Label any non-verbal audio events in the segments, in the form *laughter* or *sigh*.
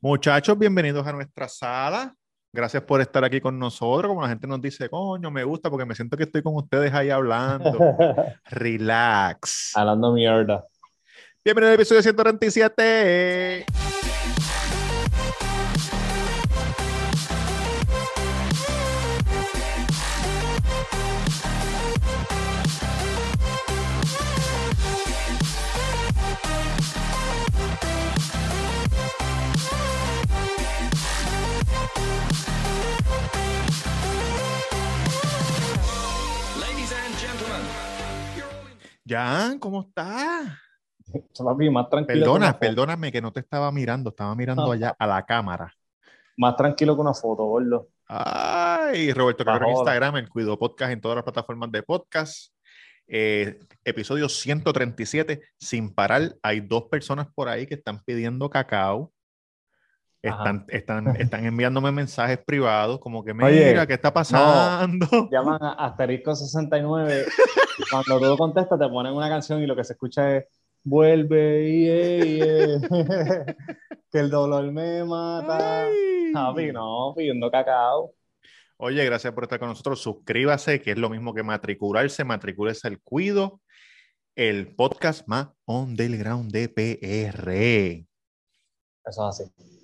Muchachos, bienvenidos a nuestra sala. Gracias por estar aquí con nosotros. Como la gente nos dice, coño, me gusta porque me siento que estoy con ustedes ahí hablando. *laughs* Relax. Hablando mierda. Bienvenido al episodio 137. Jan, ¿cómo estás? Papi, más tranquilo. que una Perdona, perdóname que no te estaba mirando, estaba mirando allá a la cámara. *laughs* Más tranquilo que una foto, gordo. Ay, Roberto Cabrera en. Instagram, el Cuido Podcast en todas las plataformas de podcast. Eh, episodio 137, sin parar. Hay dos personas por ahí que están pidiendo cacao. Están, están, están enviándome mensajes privados como que, mira, Oye, ¿qué está pasando? *laughs* Llaman a Asterisco 69. y cuando tú contestas, te ponen una canción y lo que se escucha es Vuelve, yeah, *laughs* yeah". que el dolor me mata. Papi, no, pidiendo cacao. Oye, gracias por estar con nosotros. Suscríbase, que es lo mismo que matricularse. Matricúlese al Cuido, el podcast más underground de PR. Eso es así.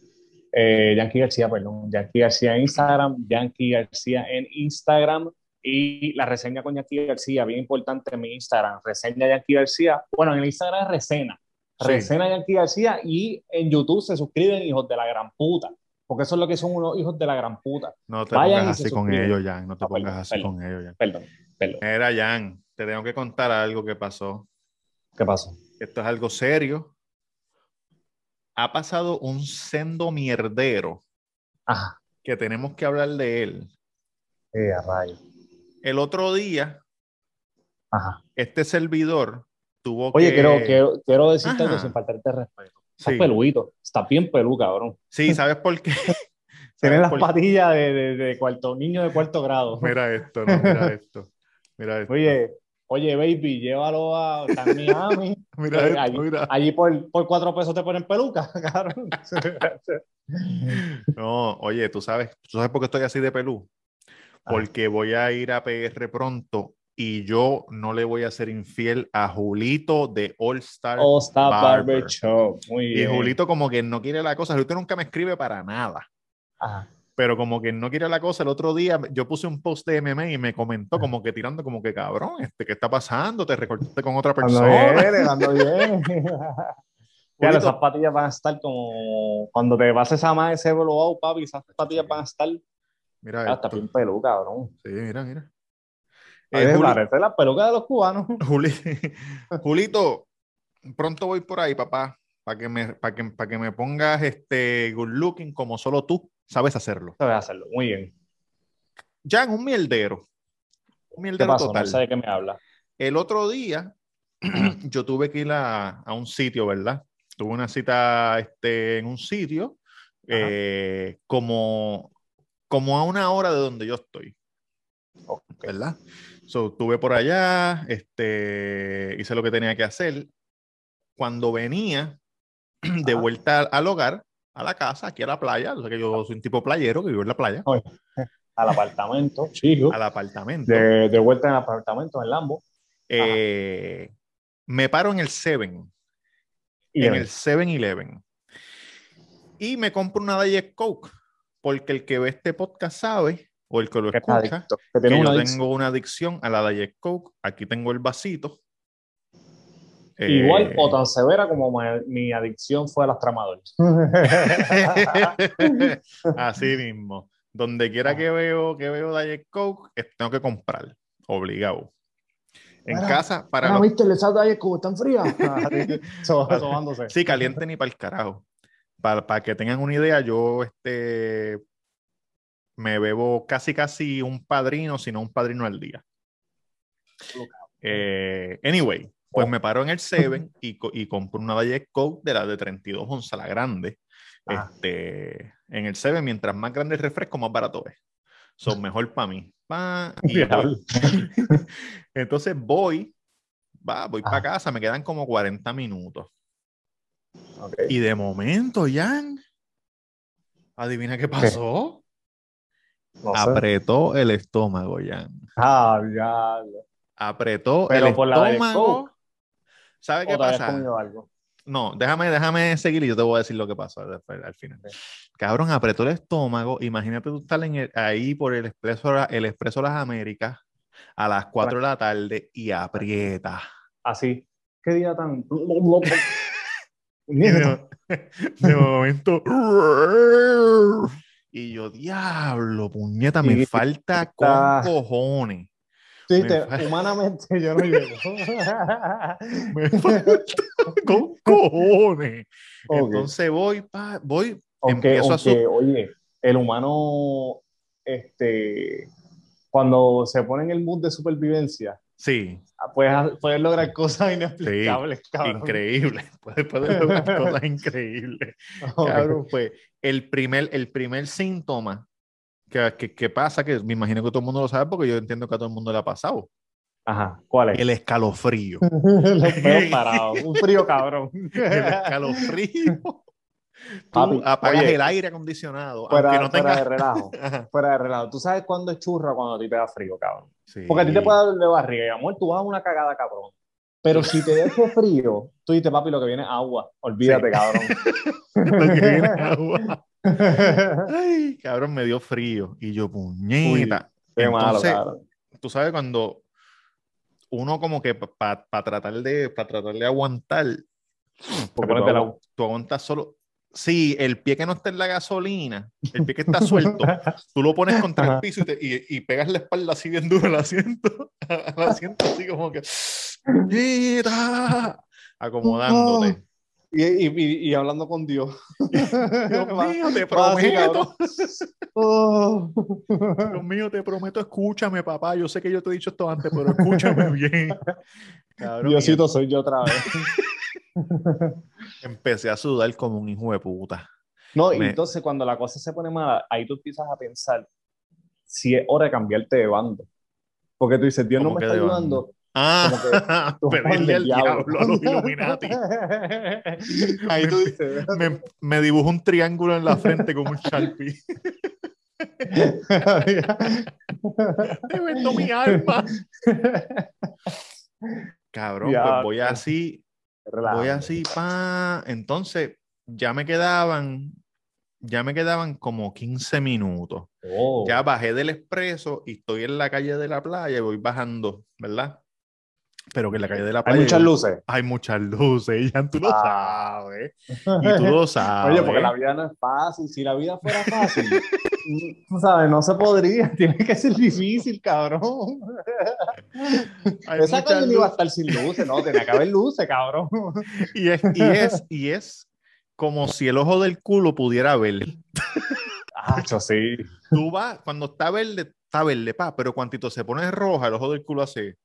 Eh, Yankee García, perdón. Yankee García en Instagram, Yankee García en Instagram. Y la reseña con Yankee García, bien importante en mi Instagram. Reseña Yankee García. Bueno, en el Instagram es Resena. Sí. Resena Yankee García. Y en YouTube se suscriben, hijos de la gran puta. Porque eso es lo que son unos hijos de la gran puta. No te Vayan pongas así con ellos, Jan. No te Ah, pongas perdón, así perdón. con ellos, Jan. Perdón, perdón. Mira, Jan, te tengo que contar algo que pasó. ¿Qué pasó? Esto es algo serio. Ha pasado un sendo mierdero Ajá. que tenemos que hablar de él. Eh, a rayo. El otro día, Ajá. este servidor tuvo Oye, que... quiero, quiero, quiero decirte algo sin faltarte respeto. Estás Sí. peluito. Estás bien pelú, cabrón. Sí, ¿sabes por qué? *laughs* *laughs* Tienes ¿Sabes las por- patillas de, de, de cuarto, niño de cuarto grado. Mira esto, no, mira esto. Mira esto. Oye, oye, baby, llévalo a Miami. *laughs* mira esto, allí, mira. allí por, por cuatro pesos te ponen peluca, *laughs* cabrón. No, oye, tú sabes, tú sabes por qué estoy así de pelú. Porque voy a ir a PR pronto y yo no le voy a ser infiel a Julito de All Star. All Star Barber. Barber. Muy y bien. Julito como que no quiere la cosa. Julito nunca me escribe para nada. Ajá. Pero como que no quiere la cosa, el otro día yo puse un post de MMA y me comentó como que tirando como que cabrón, este, ¿qué está pasando? Te recortaste con otra Ando persona. bien, *laughs* ando bien. *laughs* Claro, Julito- esas patillas van a estar como cuando te pases a más ese blowout, papi, esas patillas van a estar Mira hasta esto. bien pelú, cabrón. Sí, mira, mira. Eh, Eh, Juli- parece la peluca de los cubanos. *laughs* Juli- Julito, pronto voy por ahí, papá, para que me, para que, para que me pongas este good looking como solo tú sabes hacerlo. Sabes hacerlo, muy bien. Jan, un mierdero. Un ¿Qué mierdero pasó? total. No sé de qué me habla. El otro día *clears throat* yo tuve que ir a, a un sitio, ¿verdad? Tuve una cita este, en un sitio eh, como, como a una hora de donde yo estoy, Ok. ¿verdad? So, estuve por allá, este, hice lo que tenía que hacer. Cuando venía *clears throat* de vuelta al hogar, a la casa, aquí a la playa, o sea que yo soy un tipo playero que vivo en la playa, Oye, *laughs* al apartamento, chico. al apartamento, De, de vuelta en el apartamento, en el Lambo. eh, me paro en el Seven. Y en el 7-Eleven. Y me compro una Diet Coke, porque el que ve este podcast sabe, o el que lo escucha, que que yo tengo una adicción a la Diet Coke. Aquí tengo el vasito. Eh, Igual o tan severa como mi, mi adicción fue a las tramadores. *laughs* Así mismo. Donde quiera que veo que veo Diet Coke, eh, tengo que comprar. Obligado. En casa, para Ah, los- ¿viste? Le salta *laughs* ahí como tan fría. Sí, caliente ni para el carajo. Para, que tengan una idea, yo este me bebo casi casi un padrino, sino un padrino al día. Eh, anyway, pues Oh. me paro en el Seven *laughs* y, co- y compro una Diet Coke de la de 32 onzas, la grande. Ajá. Este, en el Seven, mientras más grande el refresco, más barato es. Son *laughs* mejor para mí. Pa, *laughs* y Diablo. voy. Entonces voy, va, voy para Ajá. casa, me quedan como 40 minutos. Y de momento, Jan, Adivina qué pasó. No sé. Apretó el estómago, Jan. Ah, diablo. Apretó Pero el por estómago. ¿Sabe qué ¿O te habías pasa? algo? No, déjame, déjame seguir y yo te voy a decir lo que pasó al final. Cabrón, apretó el estómago. Imagínate tú estar en el- ahí por el expreso, el expreso las Américas a las 4 de la tarde y aprieta. Así. ¿Qué día tan...? *laughs* De, *laughs* de momento. Y yo, diablo, puñeta, me falta con cojones. Sí, te- humanamente yo no llego. *laughs* Me falta con *laughs* cojones. Entonces voy, pa, voy, Aunque, empiezo a oye, el humano, este, cuando se pone en el mood de supervivencia, sí, puedes, puedes lograr cosas inexplicables, cabrón. increíble. *laughs* Puedes puedes lograr cosas increíbles. Cabrón, pues el primer, el primer síntoma que, que, que pasa, que me imagino que todo el mundo lo sabe porque yo entiendo que a todo el mundo le ha pasado, Ajá, ¿cuál es? el escalofrío. *laughs* Los pelos parados, un frío cabrón. *laughs* el escalofrío. *laughs* Tú apagas oye, el aire acondicionado, Fuera, aunque no fuera tengas... de relajo, fuera de relajo. ¿Tú sabes cuándo es churra cuando a ti te da frío, cabrón? sí. Porque a ti te puede dar de barriga y amor, tú vas a una cagada, cabrón. Pero si te ese frío, tú dices, papi, lo que viene es agua. Olvídate, Sí. cabrón. *laughs* Lo que viene es agua. *laughs* Ay, cabrón, me dio frío. Y yo, puñeta. Qué malo, Entonces, cabrón. tú sabes cuando uno como que para tratar de para tratar de aguantar porque tú, agu- aguantas solo sí el pie que no está en la gasolina el pie que está suelto *laughs* tú lo pones contra el piso y, te- y- y pegas la espalda así bien duro al asiento al asiento así como que ¡Puñeta! acomodándote Y, y, y, hablando con Dios. Dios *laughs* mío te prometo. *laughs* Dios mío, te prometo, escúchame, papá. Yo sé que yo te he dicho esto antes, pero escúchame *laughs* bien. Cabrón, Diosito, soy yo otra vez. empecé a sudar como un hijo de puta. No, y entonces cuando la cosa se pone mala, ahí tú empiezas a pensar si es hora de cambiarte de bando. Porque tú dices, Dios no ¿Cómo me está de bando? Ah, *laughs* pedirle al diablo a los *laughs* Illuminati. ahí tú dices, Me, me dibujó un triángulo en la frente con un Sharpie. *laughs* Te vendo mi alma. Cabrón, Ya, pues voy así, voy así, pa. Entonces, ya me quedaban, ya me quedaban como 15 minutos. Oh. Ya bajé del expreso y estoy en la calle de la playa y voy bajando, ¿verdad? Pero que en la calle de la Hay playa muchas yo- luces. hay muchas luces, y ya tú lo Ah. sabes. Y tú lo sabes. *laughs* Oye, porque la vida no es fácil. Si la vida fuera fácil, *laughs* tú sabes, no se podría. *laughs* Tiene que ser difícil, cabrón. Hay Esa muchas calle no iba a estar sin luces, no, tenía que haber luces, cabrón. Y es, y es, y es como si el ojo del culo pudiera ver. Ah, yo sí. Tú vas, cuando está verde, está verde, pa, pero cuantito se pone roja, el ojo del culo hace.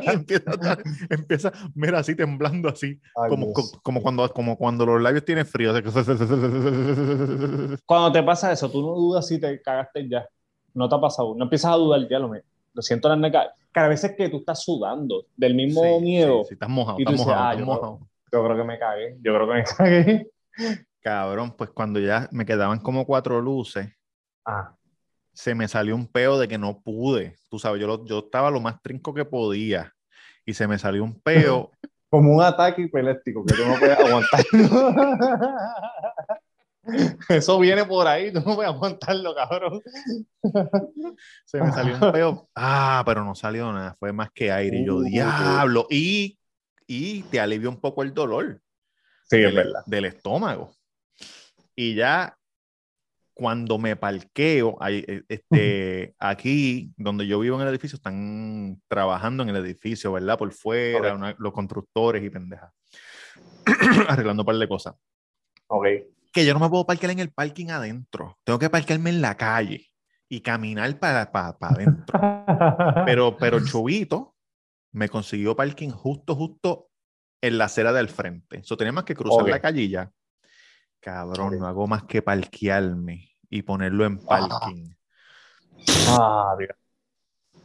Y empieza, a- empieza, mira, así temblando así, Ay, como, co- como, cuando, como cuando los labios tienen frío. Cuando te pasa eso, tú no dudas si te cagaste ya. No te ha pasado. No empiezas a dudar ya, lo, lo siento en la. Cada vez que tú estás sudando del mismo Sí, miedo, sí, sí, estás mojado, Y tú estás dices, mojado, ah, estás yo mojado. yo creo que me cagué. Yo creo que me cagué. Cabrón, pues cuando ya me quedaban como cuatro luces, Ah, se me salió un peo de que no pude. Tú sabes, yo, lo- yo estaba lo más trinco que podía y se me salió un peo. *laughs* como un ataque epiléptico que tú no puedes aguantar. *laughs* Eso viene por ahí, tú no puedes aguantarlo, cabrón. se me salió un peo. Ah, pero no salió nada, fue más que aire. Y yo, Uh, diablo. Y, y te alivia un poco el dolor Sí, es del, verdad. del estómago. Y ya cuando me parqueo, ahí, eh, este, aquí donde yo vivo en el edificio, están trabajando en el edificio, ¿verdad? Por fuera, una- los constructores y pendejas. *clears throat* Arreglando un par de cosas. Ok. Que yo no me puedo parquear en el parking adentro. Tengo que parquearme en la calle y caminar para, para, para adentro. Pero, pero *laughs* Chubito me consiguió parking justo, justo en la acera del frente. Eso tenía más que cruzar Ok. la calle y ya. Cabrón, no hago más que parquearme y ponerlo en Ah. parking. Ah.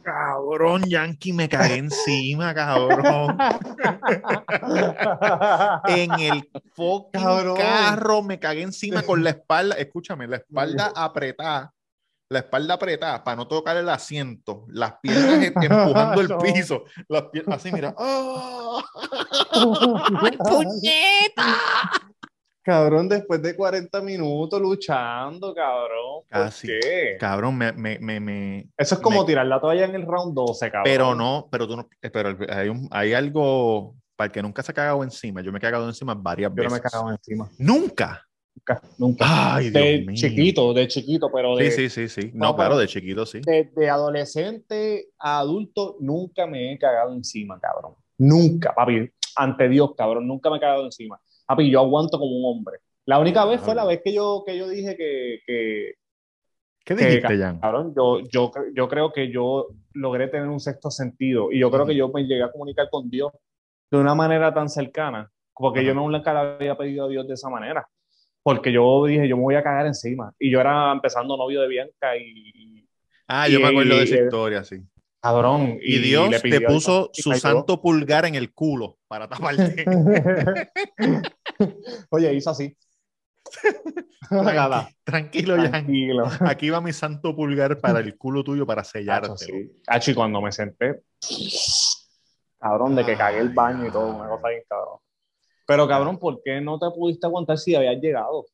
Cabrón, Yankee, me cagué encima, cabrón. *laughs* En el fucking Cabrón. carro me cagué encima con la espalda. Escúchame, la espalda apretada. La espalda apretada para no tocar el asiento. Las piernas em- empujando el *laughs* piso. Las piernas así, mira. ¡Ah! *laughs* ¡Ay, puñeta! Cabrón, después de 40 minutos luchando, cabrón. ¿Por Casi. qué? Cabrón, me, me, me, me- Eso es como Me- tirar la toalla en el round 12, cabrón. Pero no, pero tú no, eh, pero hay, un- hay algo para el que nunca se ha cagado encima. Yo me he cagado encima varias Yo veces. no me cagaba encima. Nunca. Nunca, nunca. Ay, Dios de mío. chiquito, de chiquito, pero de, Sí, sí, sí, sí. No, No, claro, de chiquito sí. de, de adolescente a adulto nunca me he cagado encima, cabrón. Nunca, papi. Ante Dios, cabrón, nunca me he cagado encima. Papi, yo aguanto como un hombre. La única vez fue la vez que yo, que yo dije que, que, ¿Qué que, dijiste, Jan? cabrón, yo, yo, yo creo que yo logré tener un sexto sentido y yo creo que yo me llegué a comunicar con Dios de una manera tan cercana, porque Ajá. yo nunca le había pedido a Dios de esa manera. Porque yo dije, yo me voy a cagar encima. Y yo era empezando novio de Bianca y, Ah, yo y- me acuerdo de esa y- historia, sí. Cabrón. Y, Dios le te puso su santo pulgar en el culo para taparte. *laughs* *laughs* Oye, hizo así. *laughs* Tranquilo, Jan. tranquilo. Aquí va mi santo pulgar para el culo tuyo para sí. Hacho, y cuando me senté, cabrón, de que cagué el baño y todo, una cosa bien cabrón. Pero cabrón, ¿por qué no te pudiste aguantar si habías llegado?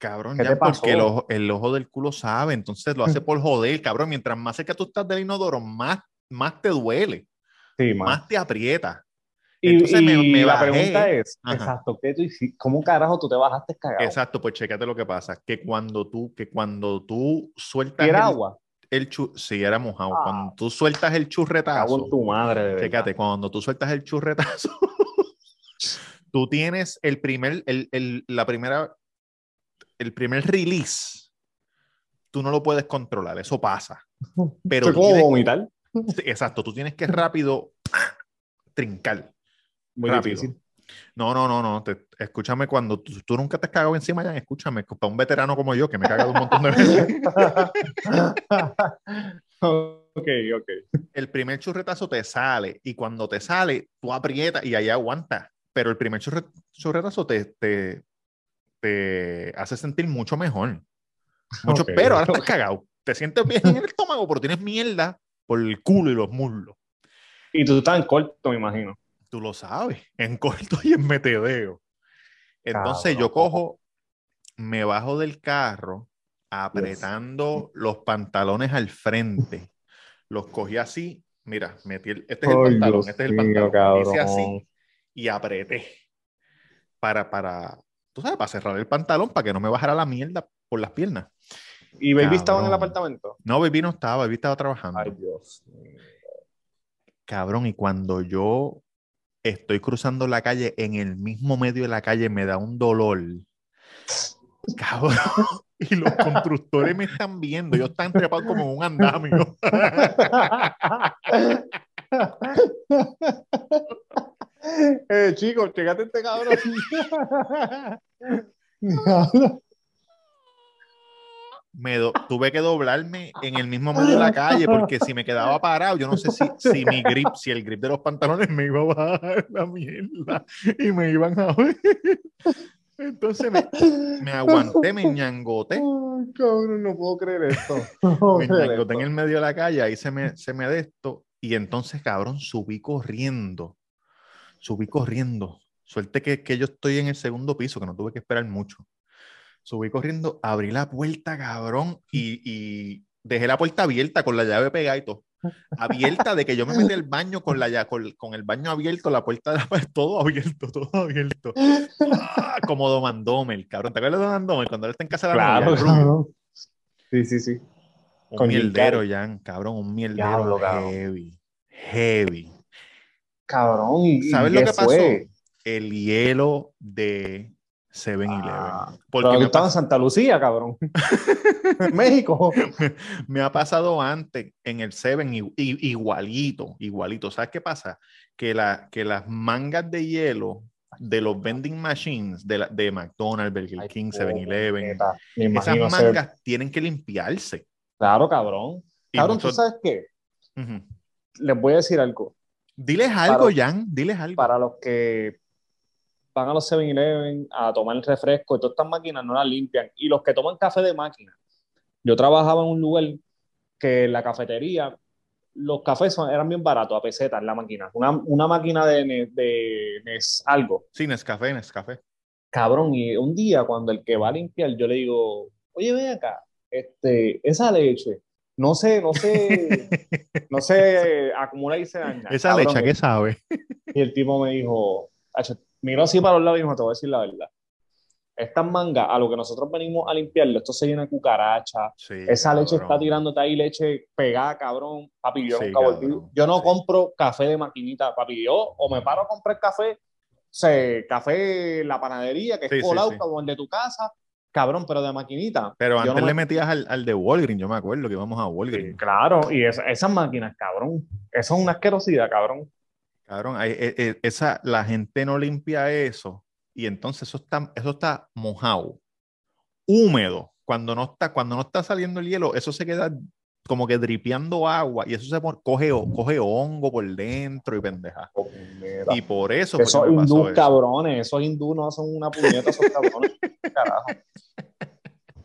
Cabrón, ¿Qué ya porque el ojo, el ojo del culo sabe, entonces lo hace *laughs* por joder, cabrón. Mientras más cerca tú estás del inodoro, más, más te duele, Sí, más te aprieta. Y, entonces me- y me la bajé. pregunta es, Ajá. exacto, ¿qué tú hiciste? ¿Cómo carajo tú te bajaste cagado? Exacto, pues chécate lo que pasa, que cuando tú, que cuando tú sueltas ¿Y era el, agua? el chu- sí, era mojado, Ah. cuando tú sueltas el Cago churretazo, en tu madre, de verdad. Fíjate, cuando tú sueltas el churretazo, *laughs* tú tienes el primer, el, el- la primera, el primer release, tú no lo puedes controlar, eso pasa. *laughs* Pero tienes- vomitar. sí, exacto, tú tienes que rápido trincar. Muy rápido. difícil. No, no, no, no. te- escúchame cuando tú, tú nunca te has cagado encima, ya escúchame, para un veterano como yo que me he cagado un montón de veces. *laughs* ok, ok. el primer churretazo te sale y cuando te sale, tú aprietas y ahí aguanta. Pero el primer churre- churretazo te, te, te hace sentir mucho mejor. Mucho, Ok. Pero ahora estás cagado. Te sientes bien en el estómago, pero tienes mierda por el culo y los muslos. Y tú estás en corto, me imagino. Tú lo sabes, en corto y en metedeo. Entonces yo Cabrón. cojo, me bajo del carro apretando los pantalones al frente. Los cogí así, mira, metí el, este es el pantalón, este es el pantalón. Hice así y apreté para, para, tú sabes, para cerrar el pantalón para que no me bajara la mierda por las piernas. ¿Y Baby estaba en el apartamento? No, Baby no estaba, Baby estaba trabajando. Ay, Dios. Cabrón, y cuando yo estoy cruzando la calle, en el mismo medio de la calle me da un dolor. Cabrón. *laughs* Y los constructores me están viendo. Ellos están trepados como en un andamio. *laughs* eh, chicos, checate este cabrón. *laughs* Me do- tuve que doblarme en el mismo medio de la calle porque si me quedaba parado, yo no sé si, si mi grip, si el grip de los pantalones me iba a bajar la mierda y me iban a ver. Entonces me, me aguanté, me ñangoté. Ay, cabrón, no puedo creer esto. No me creer ñangoté en esto. el medio de la calle, ahí se me, se me de esto, y entonces, cabrón, subí corriendo, subí corriendo. Suerte que, que yo estoy en el segundo piso, que no tuve que esperar mucho. Subí corriendo, abrí la puerta, cabrón, y, y dejé la puerta abierta con la llave pegada y todo. Abierta de que yo me metí al baño con, la, con, con el baño abierto, la puerta de la todo abierto, todo abierto. Ah, como Don Domel, cabrón. ¿Te acuerdas de Don Domel cuando él está en casa de la Claro, novia, cabrón. Sí, sí, sí. Un Con mierdero. Jan, cabrón, un mierdero Diablo, cabrón. heavy, heavy. Cabrón, ¿y, y ¿Sabes lo que pasó? El hielo de 7-Eleven. Ah, Porque me, estabas en Santa Lucía, cabrón. en *laughs* México. *laughs* me ha pasado antes en el 7 i- i- igualito, igualito. ¿Sabes qué pasa? Que, la, que las mangas de hielo de los vending machines de, la- de McDonald's, Burger King, pobre 7-Eleven, neta. Me esas ser- mangas tienen que limpiarse. Claro, cabrón. Y Cabrón, ¿tú sabes qué? Les voy a decir algo. Diles algo, Para- Jan, diles algo. Para los que van a los 7-Eleven a tomar el refresco, y todas estas máquinas no las limpian. Y los que toman café de máquina. Yo trabajaba en un lugar que la cafetería, los cafés eran bien baratos, a pesetas la máquina. Una, una máquina de, Ne- de Nes- algo. Sí, Nescafé, Nescafé. Cabrón, y un día cuando el que va a limpiar, yo le digo, oye, ven acá, este, esa leche, no sé, no sé, *laughs* no sé, acumula y se daña. Esa Cabrón, leche, ¿qué sabe? Y el tipo me dijo, Miró así para los lados y dijo, te voy a decir la verdad. Estas mangas, a lo que nosotros venimos a limpiarlo, esto se llena de cucaracha. Sí, Esa leche cabrón. está tirándote ahí leche pegada, cabrón. Papi, yo Sí, nunca volví. cabrón. Yo no Sí. compro café de maquinita, papi. Yo o me paro a comprar café, o sea, café en la panadería, que es colado, el de tu casa, cabrón, pero de maquinita. Pero antes no me- le metías al, al de Walgreens, yo me acuerdo que íbamos a Sí, Walgreens. claro, y esa- esas máquinas, cabrón, eso es una asquerosidad, cabrón. Cabrón, hay- eh, eh, esa, la gente no limpia eso y entonces eso está, eso está mojado, húmedo. Cuando no está, cuando no está saliendo el hielo, eso se queda como que dripeando agua y eso se coge, coge hongo por dentro y pendeja. Y por eso Esos hindús cabrones, esos hindús no hacen una puñeta, esos cabrones. *laughs* Carajo.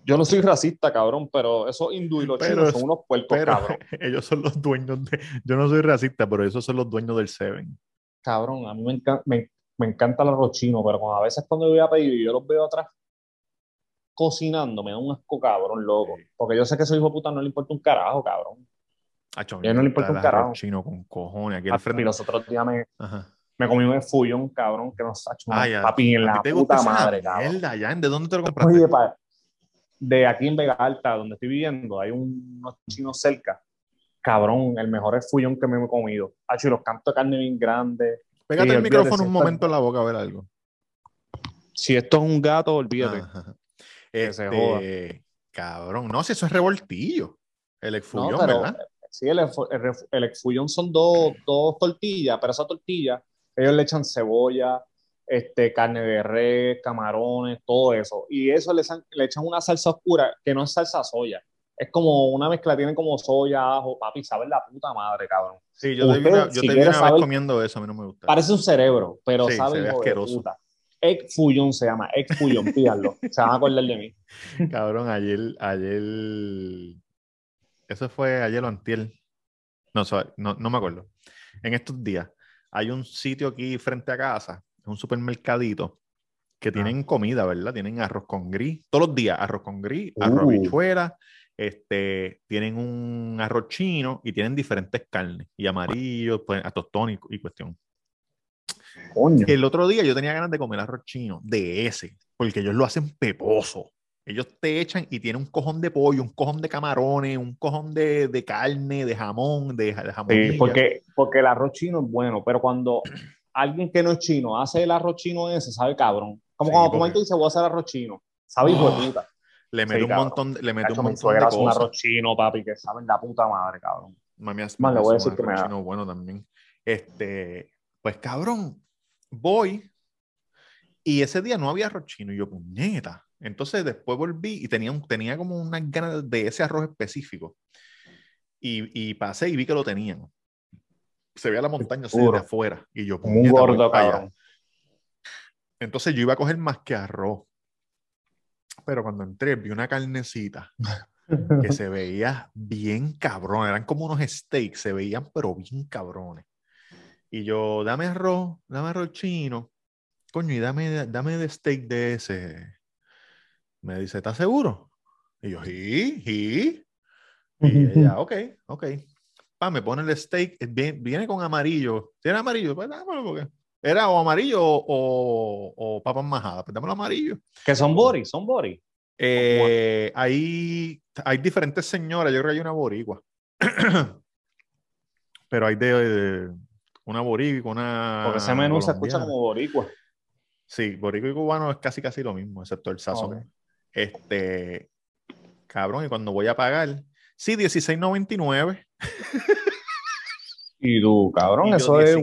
Yo no soy racista, cabrón, pero esos hindú y los Pero- chinos son unos puercos, Pero cabrón. *laughs* ellos son los dueños de. Yo no soy racista, pero esos son los dueños del Seven. Cabrón, a mí me, enca- me, me encanta el arroz chino, pero cuando a veces cuando voy a pedir y yo los veo atrás cocinando, me da un asco, cabrón, loco. Sí. Porque yo sé que ese hijo de puta no le importa un carajo, cabrón. Acho, Y él no le importa un carajo. chino con cojones. Aquí al frente. los otros días me, Ajá. me comí un fullón, cabrón, que nos ha hecho a- papi en ¿a la puta madre, cabrón. mierda? ¿De dónde te lo compraste? Oye, pa- de aquí en Vega Alta, donde estoy viviendo, hay un- unos chinos cerca. Cabrón, el mejor fullón que me he comido. Hacho, y los cantos de carne bien grandes. Pégate el olvídate, micrófono si un momento en la boca a ver algo. Si esto es un gato, olvídate. Ajá. Que se Este, cabrón, no, si eso es revoltillo. El exfullón, No, ¿verdad? Sí, el, el, el exfullón son dos, dos tortillas, pero esa tortilla, ellos le echan cebolla, este, carne de res, camarones, todo eso. Y eso le, echan- le echan una salsa oscura que no es salsa soya. Es como una mezcla, tiene como soya, ajo, papi, sabes la puta madre, cabrón. Sí, yo te vi una, yo si te vi una vez saber- comiendo eso, a mí no me gusta. Parece un cerebro, pero Sí, sabe hijo de puta. Egg Fullón se llama, Egg Fullón, pídanlo. *laughs* se van a acordar de mí. Cabrón, ayer, ayer, eso fue ayer o antier. No, no, no me acuerdo. En estos días, hay un sitio aquí frente a casa, un supermercadito, que tienen comida, ¿verdad? Tienen arroz con gris, todos los días arroz con gris, arroz Uh. habichuela, este, tienen un arroz chino y tienen diferentes carnes, y amarillo, pues, a tostón y, y cuestión. Coño. El otro día yo tenía ganas de comer arroz chino, de ese, porque ellos lo hacen peposo. Ellos te echan y tienen un cojón de pollo, un cojón de camarones, un cojón de, de carne, de jamón, de, de jamón. Sí, porque, porque el arroz chino es bueno, pero cuando alguien que no es chino hace el arroz chino ese, sabe cabrón. Como Sí, cuando porque- mamá dice, voy a hacer arroz chino. Sabe hijo de Oh, puta. le mete sí, un cabrón. montón, de- le Cacho, un montón de hace un cosas. arroz chino, papi, que saben la puta madre, cabrón. Mami hace- Más, le voy a decir que me chino bueno también. Este, pues cabrón, voy y ese día no había arroz chino y yo, puñeta. Entonces después volví y tenía, tenía como unas ganas de ese arroz específico. Y, y pasé y vi que lo tenían. Se veía la montaña así desde afuera. Y yo, un gordo, cabrón. Entonces yo iba a coger más que arroz. Pero cuando entré vi una carnecita que se veía bien cabrón. Eran como unos steaks, se veían pero bien cabrones. Y yo, dame arroz, dame arroz chino. Coño, y dame, dame de steak de ese. Me dice, ¿estás seguro? Y yo, sí, sí. Y ella, *laughs* ok, ok. Pa, me pone el steak, eh, viene, viene con amarillo. ¿Tiene amarillo? Pues dámelo porque. Era o amarillo o, o, papas majadas. Pues dámelo amarillo. Que son boris, son boris. Eh, hay, hay diferentes señoras, yo creo que hay una boricua. *clears throat* Pero hay de, de una boricua, una. Porque ese menú se escucha colombiana. como boricua. Sí, boricua y cubano es casi casi lo mismo, excepto el sazón. Este. Cabrón, y cuando voy a pagar. Sí, 16.99. Y tú, cabrón, Y eso es.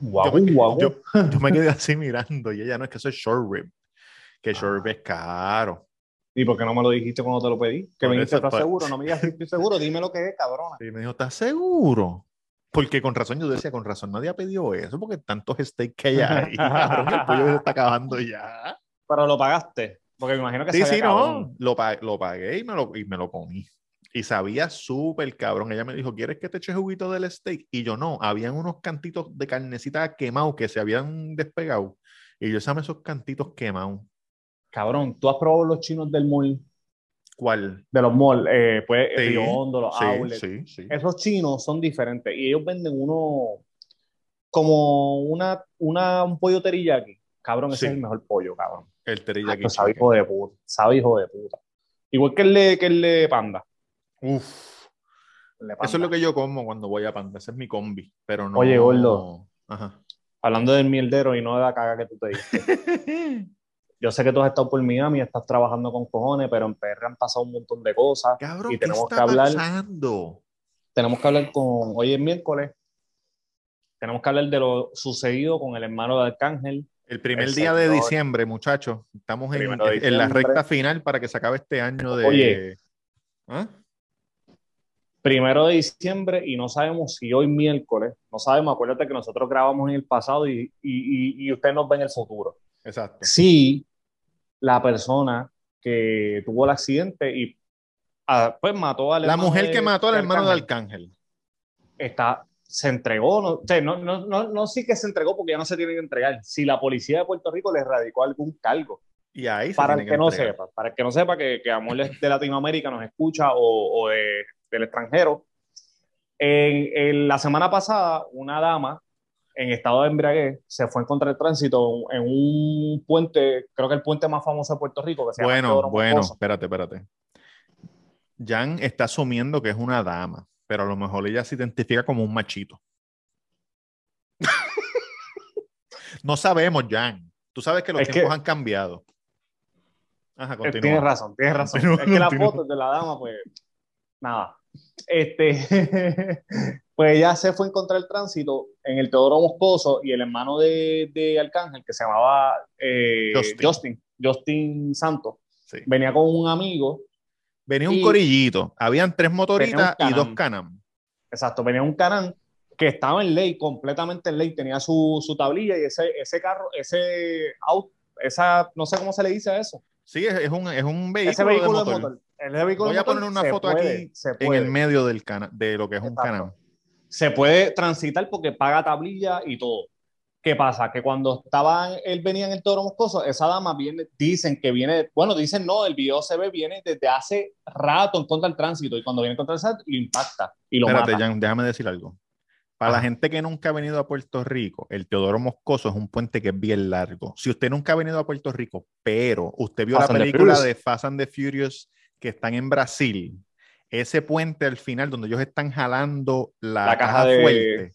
Guau, yo, me, guau. yo- yo me quedé así mirando y ella no es que eso es short rib. Que short rib es caro. ¿Y por qué no me lo dijiste cuando te lo pedí? Que me dijiste, ¿estás pues. seguro? No me digas estoy seguro, dime lo que es, cabrona. Y me dijo, ¿estás seguro? Porque con razón yo decía, con razón nadie ha pedido eso, porque tantos steaks que hay ahí, *laughs* cabrón, el pollo se está acabando ya. Pero lo pagaste, porque me imagino que Sí, sí, cabrón. no, lo, lo pagué y me lo, y me lo comí. Y sabía súper cabrón. Ella me dijo, ¿quieres que te eche juguito del steak? Y yo no, habían unos cantitos de carnecita quemados que se habían despegado. Y yo sabía esos cantitos quemados. Cabrón, ¿tú has probado los chinos del mall? ¿Cuál? De los malls, eh, pues Sí, Río Hondo, los Sí, outlets. sí, sí. Esos chinos son diferentes y ellos venden uno como una, una, un pollo teriyaki. Cabrón, ese es el mejor pollo, cabrón. El teriyaki sabe hijo de puta. Sabe hijo de puta. Igual que el de, que el de panda. Uf. Eso es lo que yo como cuando voy a Panda. Ese es mi combi. Pero no. Oye, gordo. Ajá. Hablando del mierdero y no de la caga que tú te diste. *laughs* Yo sé que tú has estado por Miami, estás trabajando con cojones, pero en PR han pasado un montón de cosas. Cabrón, Y ¿qué tenemos está que hablar- pasando? Tenemos que hablar con, hoy es miércoles, tenemos que hablar de lo sucedido con el hermano de Arcángel. El primer El día de diciembre, muchachos. Estamos en, en la recta final para que se acabe este año de. Oye. ¿Ah? Primero de diciembre y no sabemos si hoy miércoles, no sabemos, acuérdate que nosotros grabamos en el pasado y, y, y, y usted nos ve en el futuro. Exacto. Si la persona que tuvo el accidente y ah, pues mató al La mujer de- que mató al hermano de Arcángel, está, se entregó, no, o sea, no, no, no, no sí que se entregó porque ya no se tiene que entregar. Si la policía de Puerto Rico le radicó algún cargo, Y ahí se para el tiene que, no sepa, para el que no sepa que, que Amor de Latinoamérica nos escucha o, o de- del extranjero, en, en la semana pasada una dama en estado de embriaguez se fue a encontrar el tránsito en un puente, creo que el puente más famoso de Puerto Rico, que se llama Bueno, bueno, espérate, espérate. Jan está asumiendo que es una dama, pero a lo mejor ella se identifica como un machito. *laughs* no sabemos, Jan. Tú sabes que los Es que- tiempos han cambiado. Ajá, Eh, continúa. Tienes razón, tienes razón. Continúa, es que la foto de la dama, pues, nada. Este, *laughs* pues ella se fue a encontrar el tránsito en el Teodoro Moscoso y el hermano de, de Arcángel, que se llamaba eh, Justin. Justin. Justin, Santos, Sí. venía con un amigo, Venía un corillito. Habían tres motoritas Canam. y dos canam. exacto, venía un canán que estaba en ley, completamente en ley, tenía su, su tablilla y ese, ese carro, ese auto, esa, no sé cómo se le dice a eso, Sí, es, es un, es un vehículo, ese vehículo de de motor. Ese vehículo Voy a poner una foto puede, aquí se En el medio del cana de lo que es un Exacto. canam. se puede transitar porque paga tablilla y todo. ¿Qué pasa? Que cuando estaba, él venía en el Toro Moscoso, esa dama viene, dicen que viene, bueno, dicen no, el video se ve, viene desde hace rato en contra del tránsito y cuando viene en contra del tránsito lo impacta y lo Espérate, mata. Jan, déjame decir algo. Para la Ajá. gente que nunca ha venido a Puerto Rico, el Teodoro Moscoso es un puente que es bien largo. Si usted nunca ha venido a Puerto Rico, pero usted vio Fast la película de Fast and the Furious que están en Brasil, ese puente al final donde ellos están jalando la, La caja, caja de- fuerte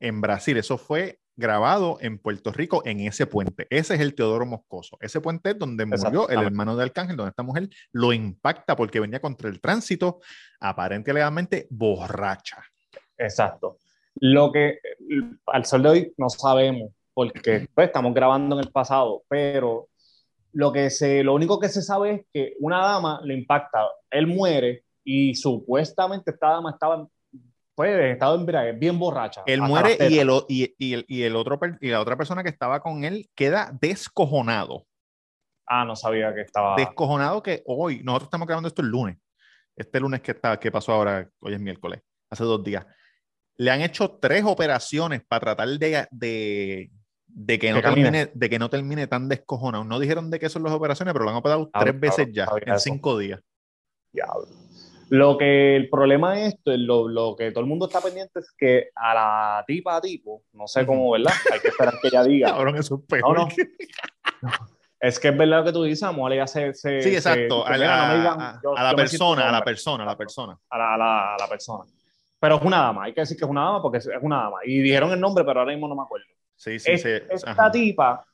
en Brasil, eso fue grabado en Puerto Rico en ese puente. Ese es el Teodoro Moscoso. Ese puente es donde murió el hermano de Arcángel, donde esta mujer lo impacta porque venía contra el tránsito, aparentemente borracha. Exacto. Lo que al sol de hoy no sabemos porque pues, estamos grabando en el pasado, pero lo, que se, lo único que se sabe es que una dama le impacta, él muere y supuestamente esta dama estaba pues, en estado embriaguez, bien borracha. Él muere y el, y, y el, y el otro y la otra persona que estaba con él queda descojonado. Ah, no sabía que estaba. Descojonado que hoy, nosotros estamos grabando esto el lunes. Este lunes que, está, que pasó ahora, hoy es miércoles, hace dos días. Le han hecho tres operaciones para tratar de, de, de que, no Que camine. termine, de que no termine tan descojonado. No dijeron de qué son las operaciones, pero lo han operado Ah, tres veces ya, en cinco días. Diablo. Lo que el problema de esto, lo, lo que todo el mundo está pendiente es que a la tipa a tipo, no sé cómo, ¿verdad? Hay que esperar que ella *laughs* diga. Cabrón, eso es peor. No, no. *laughs* Es que es verdad lo que tú dices, amor, ella se... se- Sí, se- exacto. dice, a, "Mira, la, no digan, a- yo- a la persona, a la hombre". persona, a la persona. A la, a la- a la persona. Pero es una dama, hay que decir que es una dama porque es es una dama. Y dijeron el nombre, pero ahora mismo no me acuerdo. Sí, sí, Es- sí. esta ajá. tipa,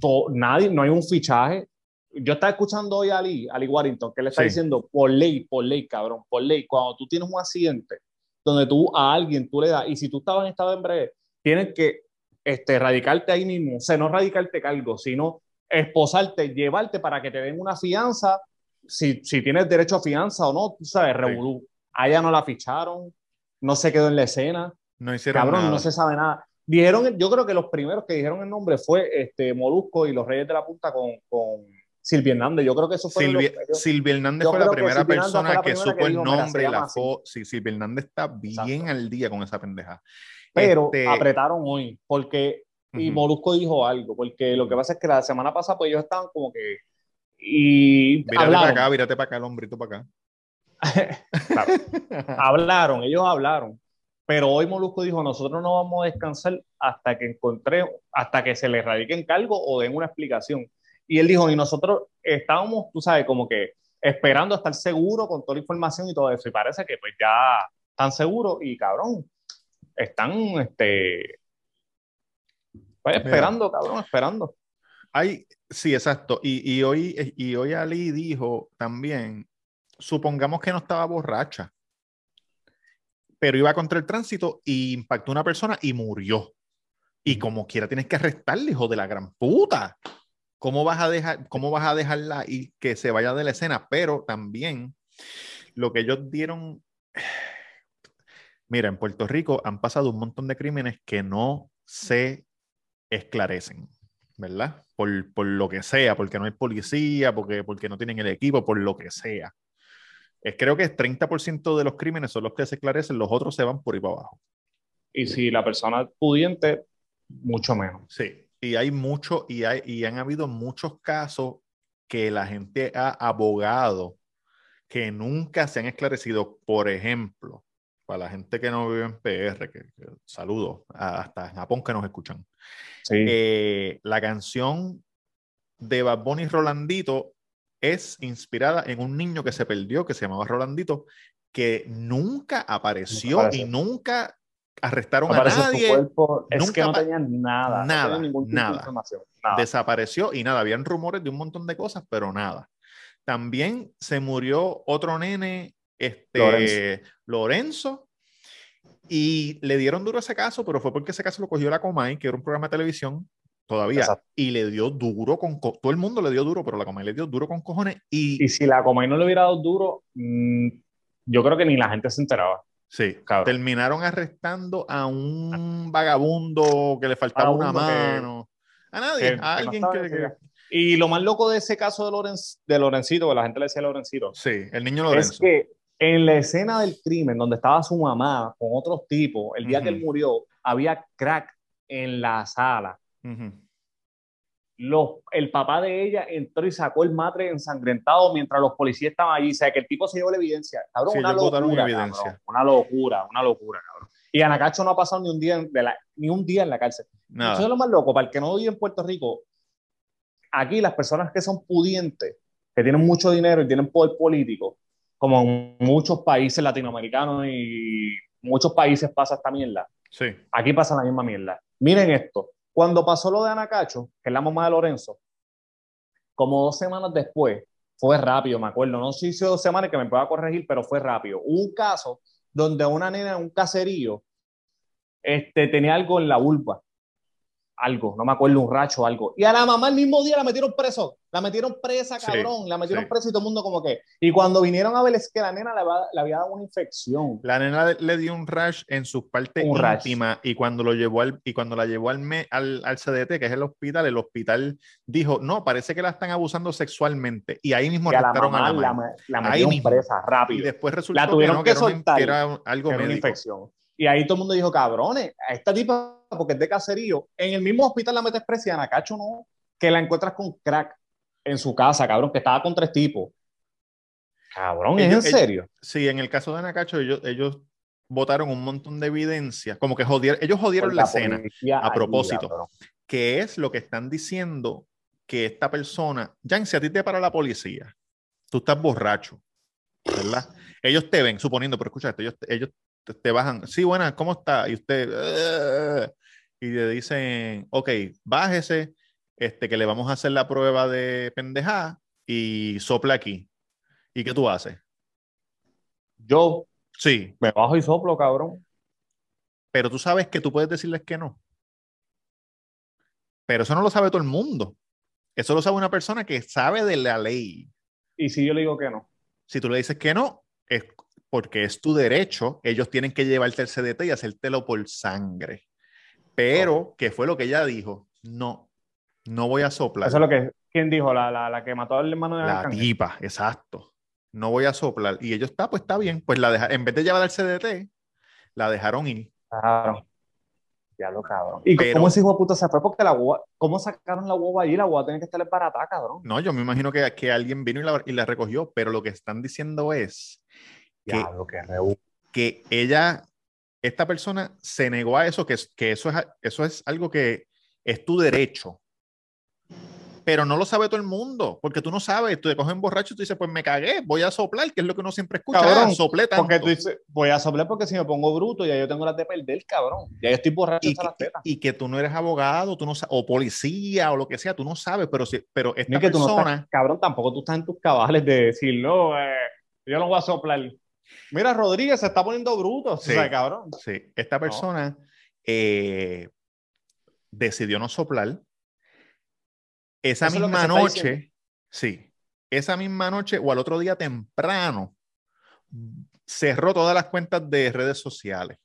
to- nadie, no hay un fichaje. Yo estaba escuchando hoy a Ali, Ali Warrington, que le está Sí. diciendo, por ley, por ley, cabrón, por ley, cuando tú tienes un accidente donde tú a alguien tú le das, y si tú estabas en estado de embriaguez, tienes que este, radicarte ahí mismo, o sea, no radicarte cargo, sino esposarte, llevarte para que te den una fianza, si, si tienes derecho a fianza o no, tú sabes, revolú. A ella no la ficharon, no se quedó en la escena, No hicieron cabrón, nada. no se sabe nada. Dijeron, yo creo que los primeros que dijeron el nombre fue este, Molusco y los Reyes de la Punta con, con Silvia Hernández. Yo creo que eso fue Silvia, lo- Silvia Hernández yo fue la primera persona la que primera supo que el dijo, "Mira, se nombre y la así". foto. Sí, Silvia Hernández está bien Exacto. al día con esa pendeja. pero Este, apretaron hoy, porque, y Ujú. Molusco dijo algo, porque lo que pasa es que la semana pasada, pues ellos estaban como que, y Vírate para acá, vírate para acá, el hombrito para acá. *laughs* Claro. hablaron, ellos hablaron, pero hoy Molusco dijo, nosotros no vamos a descansar hasta que encontré, hasta que se le radiquen cargo o den una explicación. Y él dijo, y nosotros estábamos, tú sabes, como que esperando estar seguros con toda la información y todo eso, y parece que pues ya están seguros y cabrón, están, este, pues, esperando, cabrón, esperando. Hay, sí, exacto. Y, y hoy, y hoy Ali dijo también, supongamos que no estaba borracha, pero iba contra el tránsito y impactó a una persona y murió. Y como quiera tienes que arrestarle, hijo de la gran puta. ¿Cómo vas a dejar, cómo vas a dejarla y que se vaya de la escena? Pero también lo que ellos dieron, *sighs* mira, en Puerto Rico han pasado un montón de crímenes que no se esclarecen, ¿verdad? Por, por lo que sea, porque no hay policía, porque, porque no tienen el equipo, por lo que sea. Es, creo que 30% de los crímenes son los que se esclarecen, los otros se van por ahí para abajo. Y si la persona es pudiente, mucho menos. Sí, y hay mucho, y, hay, y han habido muchos casos que la gente ha abogado que nunca se han esclarecido. Por ejemplo, para la gente que no vive en PR, que, que saludo, hasta en Japón que nos escuchan. Sí. Eh, la canción de Bad Bunny Rolandito es inspirada en un niño que se perdió, que se llamaba Rolandito, que nunca apareció Nunca y nunca arrestaron a su nadie. cuerpo, es que no tenían nada, nada, no tenían ningún tipo nada. de información, nada. desapareció y nada, habían rumores de un montón de cosas, pero nada. También se murió otro nene, este Lorenzo. Lorenzo, y le dieron duro ese caso, pero fue porque ese caso lo cogió la Comay, que era un programa de televisión todavía, Exacto. y le dio duro con co- todo el mundo le dio duro, pero la Comay le dio duro con cojones y, Y si la Comay no le hubiera dado duro, mm, yo creo que ni la gente se enteraba. sí, cabrón. terminaron arrestando a un vagabundo que le faltaba una Vagabundo que- mano. A nadie, que- a no alguien que, esa Y lo más loco de ese caso de, Lorenz, de Lorencito, que la gente le decía Lorencito, Sí, el niño Lorenzo. es que en la escena del crimen, donde estaba su mamá con otros tipos, el día que él murió, había crack en la sala. Los, el papá de ella entró y sacó el matre ensangrentado mientras los policías estaban allí. O sea, que el tipo se llevó la evidencia. Cabrón, Sí, una locura, evidencia. cabrón. Una locura, una locura, cabrón. Y Anacacho no ha pasado ni un día, en- de la- ni un día en la cárcel. Nada. Eso es lo más loco. Para el que no vive en Puerto Rico, aquí las personas que son pudientes, que tienen mucho dinero y tienen poder político, como en muchos países latinoamericanos y muchos países pasa esta mierda, Sí. aquí pasa la misma mierda. Miren esto. Cuando pasó lo de Anacacho, que es la mamá de Lorenzo, como dos semanas después, fue rápido, me acuerdo, no sé si hizo dos semanas que me pueda corregir, pero fue rápido. Hubo un caso donde una nena en un caserío este, tenía algo en la vulva, algo, no me acuerdo, un racho o algo. Y a la mamá el mismo día la metieron preso, la metieron presa, Sí, cabrón, la metieron sí. presa y todo el mundo como que. Y cuando vinieron a ver es que la nena le, había- le había dado una infección. La nena le- dio un rash en sus partes Un rash. y cuando lo llevó al y cuando la llevó al, me- al, al CDT, que es el hospital, el hospital dijo, no, parece que la están abusando sexualmente. Y ahí mismo Y a la mamá a la la, mamá. la Ahí metieron mismo. presa Y rápido. después resultó que, tuvieron no, que que, era, que era algo que era una médico. infección. Y ahí todo el mundo dijo, cabrones, a esta tipa, porque es de caserío, en el mismo hospital la metes presa y a Anacacho no, que la encuentras con crack en su casa, cabrón, que estaba con tres tipos. Cabrón, ¿es Ellos- en serio? Sí, en el caso de Anacacho, ellos, ellos votaron un montón de evidencia, como que jodieron, ellos jodieron Por la escena. a propósito. cabrón. que es lo que están diciendo que esta persona, Jan, si a ti te para la policía, tú estás borracho, ¿verdad? Ellos te ven, suponiendo, pero escucha esto, ellos, ellos te, te bajan, sí, buena, ¿cómo está? Y usted, "Eh", y le dicen, ok, bájese, este, que le vamos a hacer la prueba de pendejada y sopla aquí. ¿Y qué tú haces? Yo Sí, me bajo y soplo, cabrón. pero tú sabes que tú puedes decirles que no. Pero eso no lo sabe todo el mundo. Eso lo sabe una persona que sabe de la ley. Y si yo le digo que no. Si tú le dices que no, es porque es tu derecho. Ellos tienen que llevarte el CDT y hacértelo por sangre. Pero, ¿qué fue lo que ella dijo? No, no voy a soplar. Eso es lo que. ¿Quién dijo? La, la, la que mató al hermano de La Arcángel. tipa, exacto. No voy a soplar. Y ellos está, pues está bien. Pues la deja, en vez de llevar al CDT, la dejaron ir. Claro. Ya lo cabrón. ¿Y Pero- cómo ese hijo de puta se fue? Porque la guagua, ¿cómo sacaron la guagua allí? La guagua tiene que estar barata, cabrón. No, yo me imagino que, que alguien vino y la, y la recogió, pero lo que están diciendo es que, que que ella, esta persona se negó a eso, que, es- que eso, es, eso es algo que es tu derecho. Pero no lo sabe todo el mundo, porque tú no sabes, tú te coges borracho y tú dices, pues me cagué, voy a soplar, que es lo que uno siempre escucha, Cabrón, ah, soplé tanto. Porque tú dices, voy a soplar porque si me pongo bruto, ya yo tengo las de perder, cabrón. Ya yo estoy borracho y, hasta las que, tetas. y que tú no eres abogado, tú no o policía o lo que sea, tú no sabes, pero, si, pero esta Ni que tú no persona, estás, cabrón, tampoco tú estás en tus cabales de decir, no, eh, yo no voy a soplar. Mira, Rodríguez se está poniendo bruto, Sí. o sea, cabrón. sí, esta persona eh, decidió no soplar. Esa Eso misma noche, sí, esa misma noche o al otro día temprano, cerró todas las cuentas de redes sociales.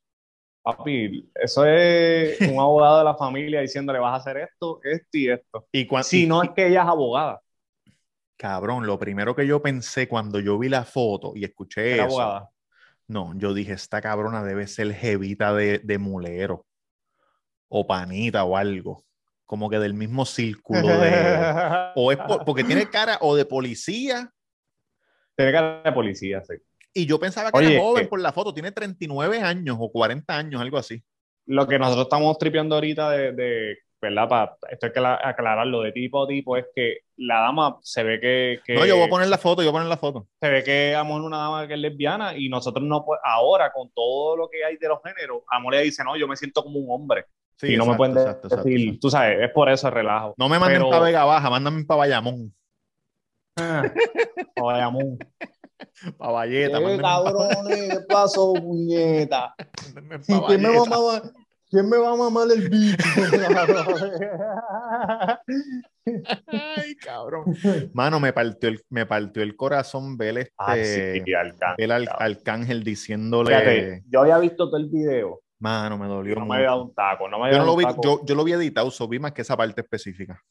Papi, eso es un abogado de la familia diciéndole, vas a hacer esto, esto y esto. Y cuando, Si no es que ella es abogada, cabrón, lo primero que yo pensé cuando yo vi la foto y escuché era eso, abogada. No, yo dije, esta cabrona debe ser jevita de, de mulero o panita o algo, como que del mismo círculo de... O es por- porque tiene *laughs* cara o de policía Tiene cara de policía, sí. y yo pensaba que Oye, era joven eh, por la foto, tiene 39 años o 40 años, algo así. Lo que nosotros estamos tripeando ahorita de, de ¿verdad? Para esto hay que la- aclararlo de tipo a tipo, es que la dama se ve que, que- No, yo voy a poner la foto, yo voy a poner la foto. se ve que Amor es una dama que es lesbiana y nosotros no, po- ahora con todo lo que hay de los géneros, Amor le dice, no, yo me siento como un hombre. Sí, y no me pueden exacto, exacto, decir, exacto. tú sabes, es por eso el relajo. No me manden Pero- para Vega Baja, mándame para Bayamón, Ah, *laughs* o Bayamón. para Valleta, ¿Qué mándenme pa- cabrones? ¿Qué pasó, puñeta? *laughs* pa' ¿Quién me, va ¿Quién me va a mamar el bicho? Ay, cabrón. Mano, me partió el, me partió el corazón ver este... Ay, sí, Arcángel, ver al. Arcángel diciéndole... Fíjate, yo había visto todo el video. Mano, me dolió No me había dado un taco. No me yo, no dado lo un vi, taco. yo, yo lo vi editado, so vi más que esa parte específica.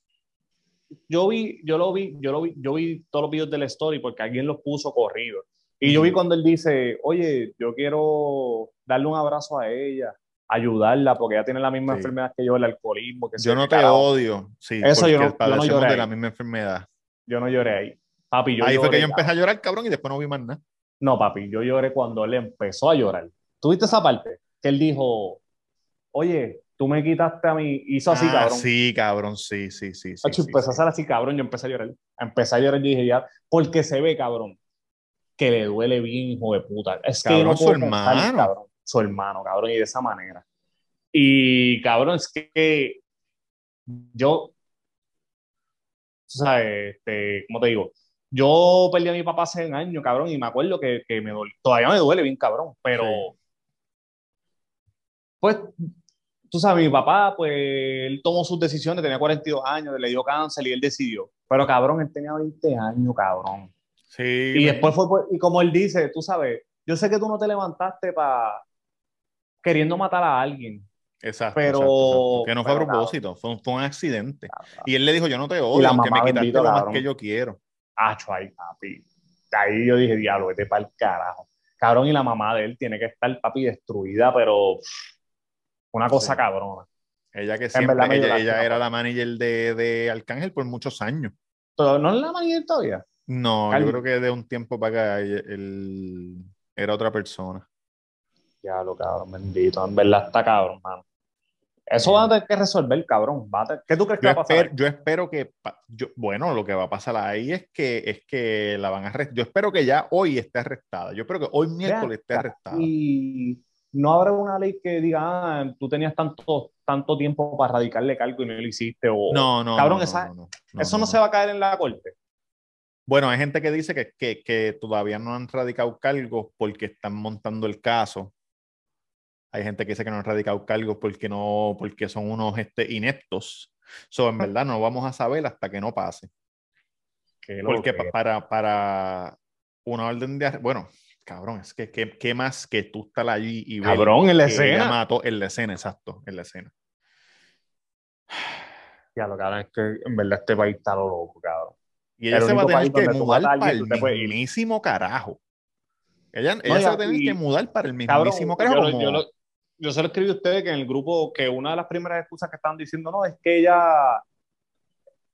yo vi, yo lo vi, yo lo vi, yo vi todos los videos de la story porque alguien los puso corrido. Y yo vi cuando él dice, oye, yo quiero darle un abrazo a ella, ayudarla, porque ella tiene la misma Sí. enfermedad que yo, el alcoholismo. Que Yo no te carajo. odio. Sí, Eso yo no- yo no lloré de la misma enfermedad. Yo no lloré ahí. Papi, yo Ahí fue que yo empecé a llorar, cabrón, y después no vi más nada. No, papi, yo lloré cuando él empezó a llorar. ¿Tuviste esa parte? Que él dijo, oye, tú me quitaste a mí. Hizo así, Ah, cabrón. Sí, cabrón, sí, sí, sí. sí, Hacho, sí, empezó a sí. hacer así, cabrón. Yo empecé a llorar. Empecé a llorar y dije ya, porque se ve, cabrón, que le duele bien, hijo de puta. Es que Cabrón, no su pensar, hermano. cabrón, su hermano, cabrón, y de esa manera. Y, cabrón, es que yo, sabes, este, ¿cómo te digo? Yo perdí a mi papá hace un año, cabrón, y me acuerdo que, que me duele, todavía me duele bien, cabrón, pero, Sí. pues, tú sabes, mi papá, pues, él tomó sus decisiones, tenía 42 años, le dio cáncer y él decidió. Pero, cabrón, él tenía 20 años, cabrón. Sí, Y después fue, por- y como él dice, tú sabes, yo sé que tú no te levantaste para queriendo matar a alguien. Exacto, pero- exacto, exacto. Que no fue a propósito, fue, un- fue un accidente. Y él le dijo, yo no te odio, aunque me quitaste lo más que yo quiero. Acho, ahí, papi. Ahí yo dije, diablo, vete para el carajo. Cabrón, y la mamá de él tiene que estar, papi, destruida, pero pff, una cosa Sí. cabrona. Ella que siempre, ella, ella era la manager de, de Arcángel por muchos años. Pero no es la manía todavía. No, Calvin. yo creo que de un tiempo para acá él era otra persona. Diablo, cabrón, bendito. En verdad está cabrón, mano. Eso van a tener que resolver, cabrón. Va a tener- ¿Qué tú crees que Yo va a pasar? espero, yo espero que, yo- bueno, lo que va a pasar ahí es que, es que la van a arrestar. Yo espero que ya hoy esté arrestada. Yo espero que hoy miércoles esté arrestada. Y no habrá una ley que diga, ah, tú tenías tanto, tanto tiempo para radicarle cargo y no lo hiciste. O... No, no, Cabrón, no, esa- no, no, Eso no, no, se va a caer en la corte. Bueno, hay gente que dice que, que, que todavía no han radicado cargos porque están montando el caso. Hay gente que dice que no han radicado cargos porque, no, porque son unos este, ineptos. So, en verdad no vamos a saber hasta que no pase. Porque para, para una orden de... Bueno, cabrón, es que ¿qué, más que tú estar allí y ver Cabrón, en la escena. mató en la escena, exacto, en la escena. Ya, lo cabrón es que en verdad este país está lo loco, cabrón. Y ella El se va a tener que mudar para el mismísimo carajo. Ella, ella No, se y va a tener aquí- que mudar para el Cabrón, mismísimo yo, carajo. lo- como- yo, lo- yo se lo escribí a ustedes que en el grupo que una de las primeras excusas que estaban diciendo, no, es que ella,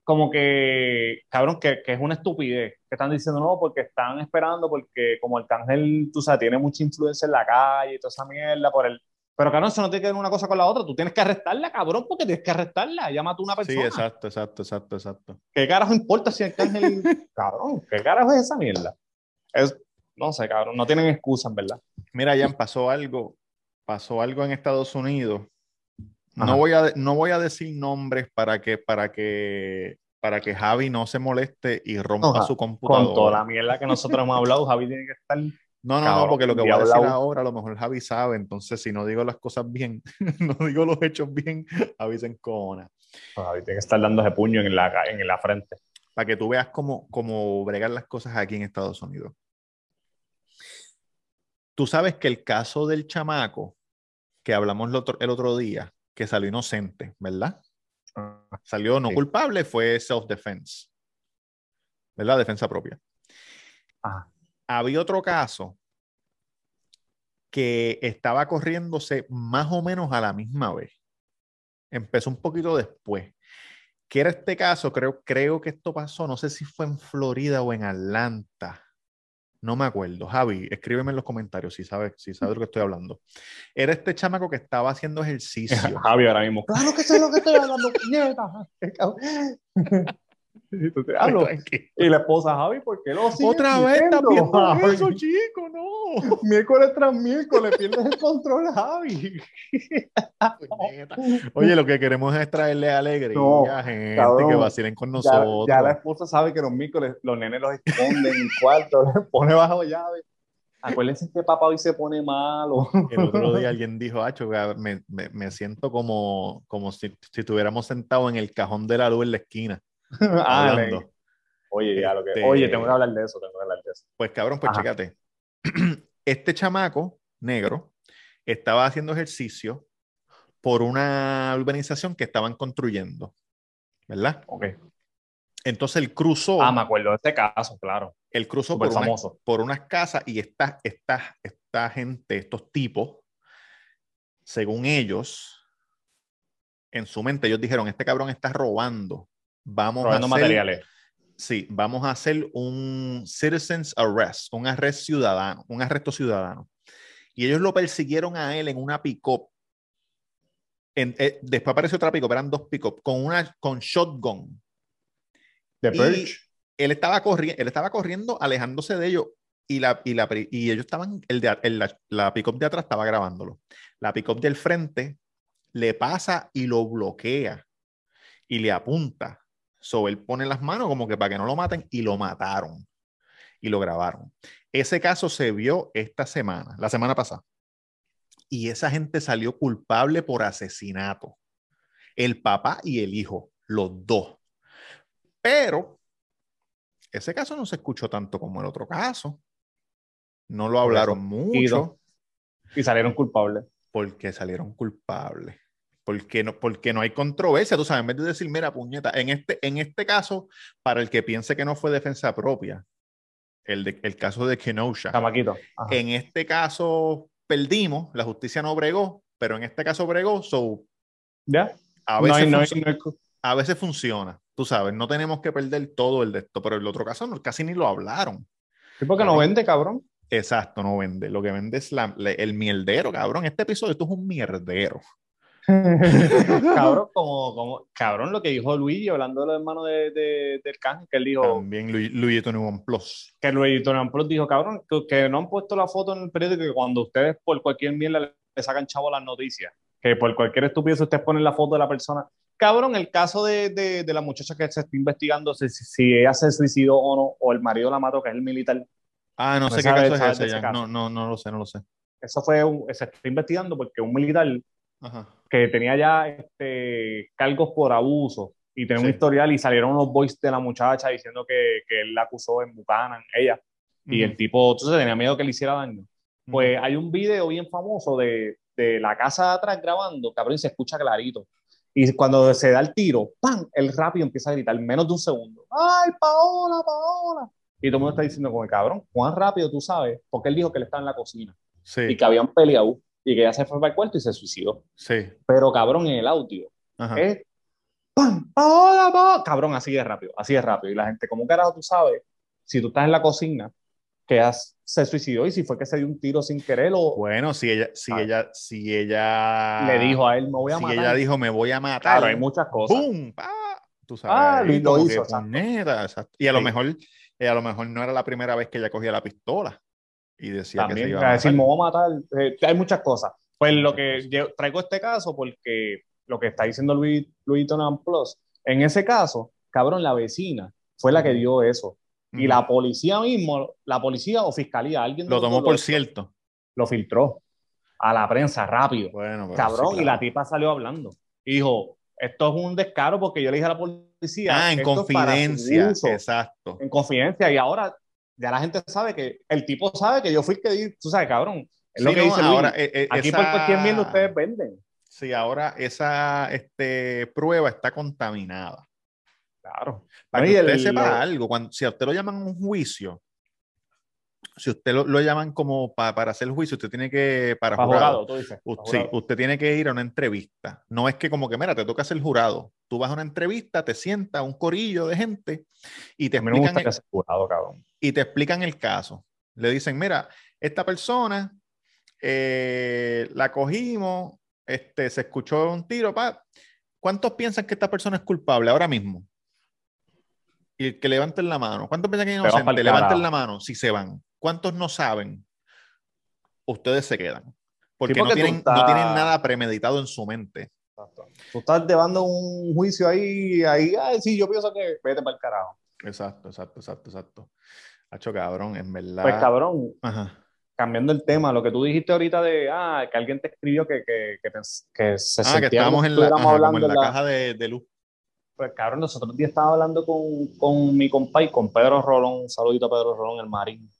como que, cabrón, que, que es una estupidez. Que están diciendo, no, porque están esperando, porque como Arcángel, tú sabes, tiene mucha influencia en la calle y toda esa mierda por el. Pero cabrón, eso no tiene que ver una cosa con la otra. Tú tienes que arrestarla, cabrón, porque tienes que arrestarla. Ella mató a una Sí, persona. exacto, exacto, exacto, exacto. ¿Qué carajo importa si Arcángel. *laughs* cabrón, ¿qué carajo es esa mierda? Es, no sé, cabrón, no tienen excusa, en verdad. Mira, Jan, pasó algo, pasó algo en Estados Unidos. No voy a, no voy a decir nombres para que, para que, para que Javi no se moleste y rompa su Con computadora. toda la mierda que nosotros hemos hablado, Javi tiene que estar. No, no, no, Cabrón, porque lo que voy a decir ahora, a lo mejor Javi sabe, entonces si no digo las cosas bien, *laughs* no digo los hechos bien, Javi se encona. Javi tiene que estar dando ese puño en la, en la frente. Para que tú veas cómo, cómo bregan las cosas aquí en Estados Unidos. Tú sabes que el caso del chamaco que hablamos el otro, el otro día, que salió inocente, ¿verdad? Salió no Sí. culpable, fue self-defense. ¿Verdad? Defensa propia. Ajá. Había otro caso que estaba corriéndose más o menos a la misma vez. Empezó un poquito después. ¿Qué era este caso? Creo, creo que esto pasó, no sé si fue en Florida o en Atlanta. No me acuerdo. Javi, escríbeme en los comentarios si sabes, si sabes de lo que estoy hablando. Era este chamaco que estaba haciendo *laughs* ejercicio. Javi ahora mismo. Claro que sé lo que estoy hablando, *laughs* puñeta. Qué cabrón. Y la esposa, Javi, ¿por qué lo sigues Otra vez diciendo? Javi, eso, chico, no. *laughs* Miércoles tras miércoles, pierdes el control, Javi. *laughs* Oye, lo que queremos es traerle alegría No, a gente cabrón. que vacilen con Ya, nosotros. ya la esposa sabe que los miércoles los nenes los esconden en el cuarto, *laughs* les pone bajo llave. Acuérdense que papá hoy se pone malo. El otro día alguien dijo, Acho, me, me, me siento como, como si, si estuviéramos sentados en el cajón de la luz en la esquina. *laughs* Ah, hablando. Oye, ya lo que. Este- Oye, tengo que hablar de eso, tengo que hablar de eso. Pues cabrón, pues Ajá. chécate. *clears throat* Este chamaco negro estaba haciendo ejercicio por una urbanización que estaban construyendo, ¿verdad? Ok. Entonces él cruzó, Ah, me acuerdo de este caso, claro. él cruzó por, una- por unas casas y esta, esta, esta gente, estos tipos, según ellos, en su mente ellos dijeron, este cabrón está robando. Vamos Robando a hacer, materiales. Sí, vamos a hacer un citizens arrest, un arresto ciudadano, un arresto ciudadano. Y ellos lo persiguieron a él en una pick-up. Eh, después apareció otra pick-up, eran dos pick-up, con una con shotgun. Purge. él estaba, él estaba corriendo, alejándose de ellos. Y, la, y, la, y ellos estaban, el de, el- la, la pick-up de atrás estaba grabándolo. La pick-up del frente le pasa y lo bloquea y le apunta. So él pone las manos como que para que no lo maten y lo mataron y lo grabaron. Ese caso se vio esta semana, la semana pasada. Y esa gente salió culpable por asesinato. El papá y el hijo, los dos. Pero ese caso no se escuchó tanto como el otro caso. No lo hablaron mucho. Y salieron culpables. porque salieron culpables. Porque no, porque no hay controversia, tú sabes, en vez de decir, mira, puñeta, en este, en este caso, para el que piense que no fue defensa propia, el, de, el caso de Kenosha, en este caso perdimos, la justicia no bregó, pero en este caso bregó, so ¿Ya? a No veces, hay, no hay- func- no hay- a veces funciona, tú sabes, no tenemos que perder todo el de esto, pero el otro caso casi ni lo hablaron. Sí, porque no vende, cabrón. Exacto, no vende. Lo que vende es la- el mierdero, cabrón. Este episodio, esto es un mierdero. *laughs* cabrón, como, como, cabrón, lo que dijo Luigi hablando de los hermanos de, de, del Cángel, que él dijo También Luis Tony One Plus. que Luigi Donald Plus dijo, cabrón, que, que no han puesto la foto en el periódico que cuando ustedes por cualquier mierda le, sacan chavo las noticias, que por cualquier estupidez ustedes ponen la foto de la persona. Cabrón, el caso de, de, de la muchacha que se está investigando si, si- ella se suicidó o no, o el marido la mató, que es el militar. Ah, no No sé qué caso es ese ese ya. caso. No, no, no lo sé, no lo sé. eso fue, un- se está investigando porque un militar Ajá. Que tenía ya este, cargos por abuso y tenía un Sí. historial y salieron unos voices de la muchacha diciendo que, que él la acusó en Buchanan, ella, y el tipo, entonces tenía miedo que le hiciera daño. Ujú. Pues hay un video bien famoso de, de la casa de atrás grabando, cabrón, y se escucha clarito. Y cuando se da el tiro, ¡pam! El rápido empieza a gritar, menos de un segundo. ¡Ay, Paola, Paola! Y todo el mundo está diciendo, como cabrón, ¿cuán rápido tú sabes? Porque él dijo que él estaba en la cocina Sí, y que habían peleado y que ya se fue para el cuarto y se suicidó. sí. Pero cabrón, en el audio Ajá. es ¡pam! ¡Paola, Paola! Cabrón, así de rápido, así de rápido. Y la gente, ¿cómo carajo tú sabes? Si tú estás en la cocina, que has- se suicidó y si fue que se dio un tiro sin querer o Bueno, si ella, si Ah. ella, si ella le dijo a él, me voy a si matar. ella dijo me voy a matar, claro, hay muchas cosas. ¡Pum! ¡Pa! Tú sabes, Ah, y lo como hizo, exacto. exacto. Y a lo Sí. mejor, eh, a lo mejor no era la primera vez que ella cogía la pistola y decía que También, se iba a decir, me voy a matar. Eh, hay muchas cosas. Pues lo que yo traigo este caso porque lo que está diciendo Luis, Luis Tonan Plus, en ese caso, cabrón, la vecina fue la que dio eso. Y Ujú. la policía mismo, la policía o fiscalía, alguien lo tomó por lo- cierto. lo filtró a la prensa rápido. Bueno, Cabrón, sí, y la claro. tipa salió hablando. Dijo, esto es un descaro porque yo le dije a la policía. Ah, en confidencia, uso". exacto. En confidencia. Y ahora ya la gente sabe que el tipo sabe que yo fui el que di, tú sabes, cabrón. Es lo Sí, que no, dice Luis. ahora, eh, eh, Aquí esa- por cualquier mierda ustedes venden. Sí, ahora esa este, prueba está contaminada. Claro. Para No, que usted el- sepa lo- algo, cuando, si a usted lo llaman a un juicio, si usted lo, lo llaman como pa- para hacer juicio, usted tiene que, para Para jurado, jurado, tú dices. u- para sí, jurado. usted tiene que ir a una entrevista. No es que como que, mira, te toca ser jurado. Tú vas a una entrevista, te sienta un corillo de gente y te explican, el, jurado, cabrón. y te explican el caso. Le dicen, mira, esta persona eh, la cogimos, este, se escuchó un tiro, pa. ¿Cuántos piensan que esta persona es culpable ahora mismo? Y que levanten la mano. ¿Cuántos piensan que es inocente? Levanten la mano si se van. ¿Cuántos no saben? Ustedes se quedan. Porque, porque no, tienen, estás- no tienen nada premeditado en su mente. Exacto. Tú estás llevando un juicio ahí, ahí, ay, sí, yo pienso que vete para el carajo. Exacto, exacto, exacto, exacto. Hacho cabrón, en verdad. Pues cabrón, Ajá. cambiando el tema, lo que tú dijiste ahorita de, ah, que alguien te escribió que, que, que, que se Ah, sentía que estábamos en la, ajá, como hablando en la la- caja de, de luz. Pues cabrón, nosotros días estaba hablando con, con mi compa y con Pedro Rolón, un saludito a Pedro Rolón, el marín.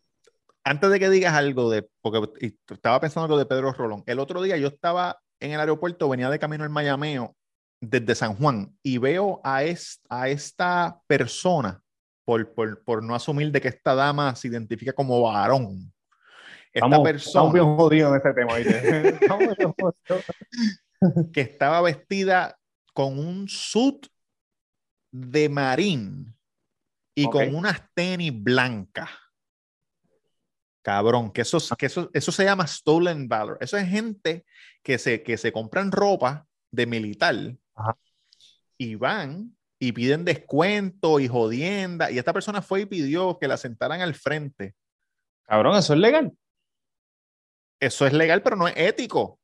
antes de que digas algo de, porque estaba pensando algo de Pedro Rolón, el otro día yo estaba en el aeropuerto, venía de camino al Mayameo desde San Juan y veo a, es- a esta persona, por, por, por no asumir de que esta dama se identifica como varón. Esta Estamos, persona *laughs* estamos bien jodidos en este tema, que estaba vestida con un suit de marín y con unas tenis blancas. Cabrón, que eso, que eso, eso se llama stolen valor. Eso es gente que se, que se compran ropa de militar Ajá. y van y piden descuento y jodienda. Y esta persona fue y pidió que la sentaran al frente. Cabrón, eso es legal. Eso es legal, pero no es ético.